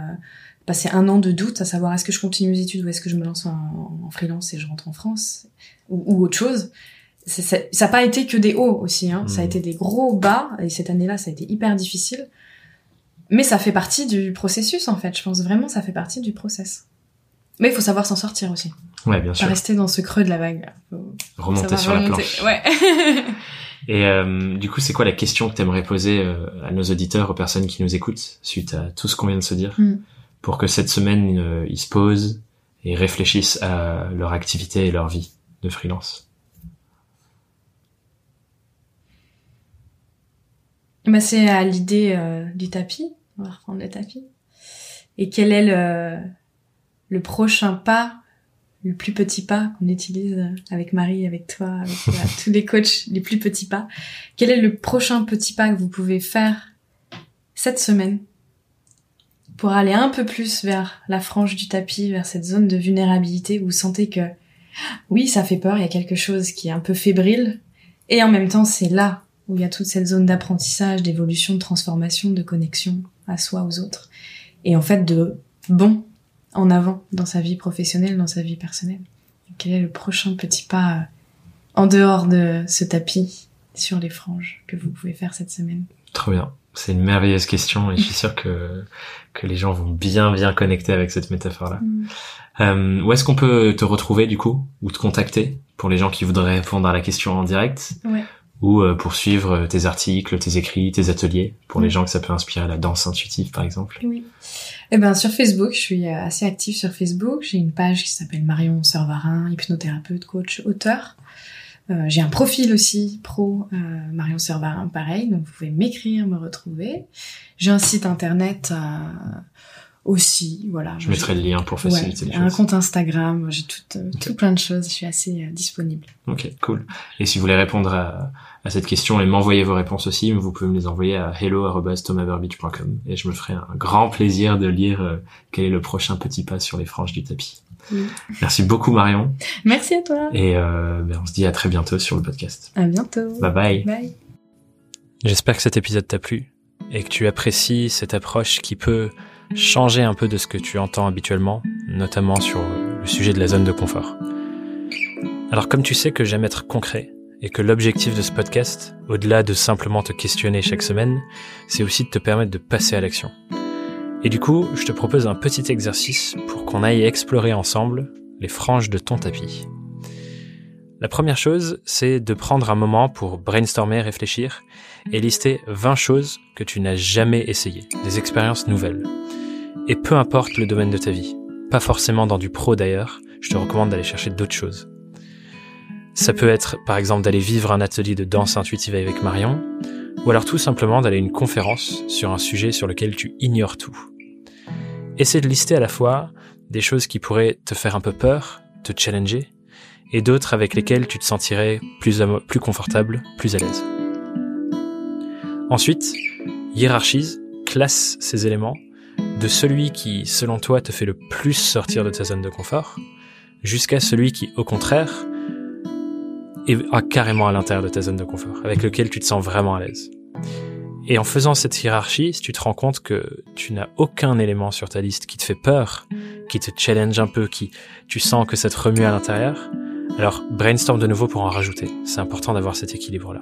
passé un an de doute, à savoir est-ce que je continue mes études ou est-ce que je me lance en, en freelance et je rentre en France ou, ou autre chose. Ça n'a pas été que des hauts aussi, hein. ça a Mm. été des gros bas et cette année-là, ça a été hyper difficile. Mais ça fait partie du processus en fait. Je pense vraiment ça fait partie du process. Mais il faut savoir s'en sortir aussi. Ouais, bien Pas sûr. rester dans ce creux de la vague. Faut Remonter sur la planche. Ouais. [LAUGHS] Et euh, du coup, c'est quoi la question que tu aimerais poser euh, à nos auditeurs, aux personnes qui nous écoutent, suite à tout ce qu'on vient de se dire, Mm. pour que cette semaine, euh, ils se posent et réfléchissent à leur activité et leur vie de freelance? Bah, c'est à l'idée du tapis. On va reprendre le tapis. Et quel est le, le prochain pas, le plus petit pas qu'on utilise avec Marie, avec toi, avec [LAUGHS] tous les coachs, les plus petits pas. Quel est le prochain petit pas que vous pouvez faire cette semaine pour aller un peu plus vers la frange du tapis, vers cette zone de vulnérabilité où vous sentez que oui, ça fait peur, il y a quelque chose qui est un peu fébrile, et en même temps, c'est là où il y a toute cette zone d'apprentissage, d'évolution, de transformation, de connexion à soi, aux autres. Et en fait, de bon en avant dans sa vie professionnelle, dans sa vie personnelle. Quel est le prochain petit pas euh, en dehors de ce tapis sur les franges que vous pouvez faire cette semaine? Trop bien. C'est une merveilleuse question et je suis sûr que, que les gens vont bien bien connecter avec cette métaphore-là. Euh, où est-ce qu'on peut te retrouver du coup? Ou te contacter pour les gens qui voudraient répondre à la question en direct? Ouais. Ou euh, pour suivre tes articles, tes écrits, tes ateliers, pour les gens que ça peut inspirer la danse intuitive par exemple Oui. Eh ben sur Facebook, je suis euh, assez active sur Facebook. J'ai une page qui s'appelle Marion Servarin, hypnothérapeute, coach, auteur. Euh, j'ai un profil aussi pro euh, Marion Servarin, pareil. Donc vous pouvez m'écrire, me retrouver. J'ai un site internet euh, aussi, voilà. Je mettrai le lien pour faciliter Ouais, les un choses. compte Instagram. J'ai tout, euh, tout plein de choses. Je suis assez euh, disponible. Ok, cool. Et si vous voulez répondre à, à cette question et m'envoyer vos réponses aussi, vous pouvez me les envoyer à hello@thomasburbidge.com et je me ferai un grand plaisir de lire euh, quel est le prochain petit pas sur les franges du tapis. Oui. Merci beaucoup Marion Merci à toi. et euh, ben, on se dit à très bientôt sur le podcast. À bientôt. Bye bye. Bye. J'espère que cet épisode t'a plu et que tu apprécies cette approche qui peut changer un peu de ce que tu entends habituellement, notamment sur le sujet de la zone de confort. Alors comme tu sais que j'aime être concret et que l'objectif de ce podcast, au-delà de simplement te questionner chaque semaine, c'est aussi de te permettre de passer à l'action. Et du coup, je te propose un petit exercice pour qu'on aille explorer ensemble les franges de ton tapis. La première chose, c'est de prendre un moment pour brainstormer, réfléchir et lister 20 choses que tu n'as jamais essayées, des expériences nouvelles. Et peu importe le domaine de ta vie, pas forcément dans du pro d'ailleurs, je te recommande d'aller chercher d'autres choses. Ça peut être par exemple d'aller vivre un atelier de danse intuitive avec Marion, ou alors tout simplement d'aller à une conférence sur un sujet sur lequel tu ignores tout. Essaie de lister à la fois des choses qui pourraient te faire un peu peur, te challenger, et d'autres avec lesquelles tu te sentirais plus, plus confortable, plus à l'aise. Ensuite, hiérarchise, classe ces éléments de celui qui, selon toi, te fait le plus sortir de ta zone de confort, jusqu'à celui qui, au contraire, est carrément à l'intérieur de ta zone de confort, avec lequel tu te sens vraiment à l'aise. Et en faisant cette hiérarchie, si tu te rends compte que tu n'as aucun élément sur ta liste qui te fait peur, qui te challenge un peu, qui tu sens que ça te remue à l'intérieur, alors brainstorm de nouveau pour en rajouter. C'est important d'avoir cet équilibre-là.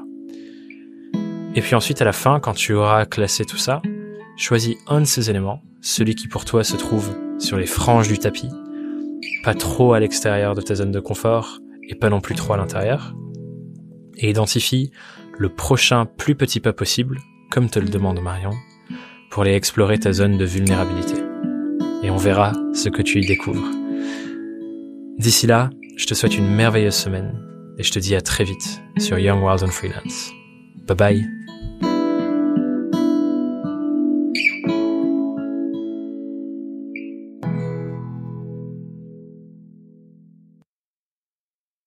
Et puis ensuite, à la fin, quand tu auras classé tout ça, choisis un de ces éléments, celui qui pour toi se trouve sur les franges du tapis, pas trop à l'extérieur de ta zone de confort et pas non plus trop à l'intérieur, et identifie le prochain plus petit pas possible, comme te le demande Marion, pour aller explorer ta zone de vulnérabilité. Et on verra ce que tu y découvres. D'ici là, je te souhaite une merveilleuse semaine et je te dis à très vite sur Young Wild and Freelance. Bye bye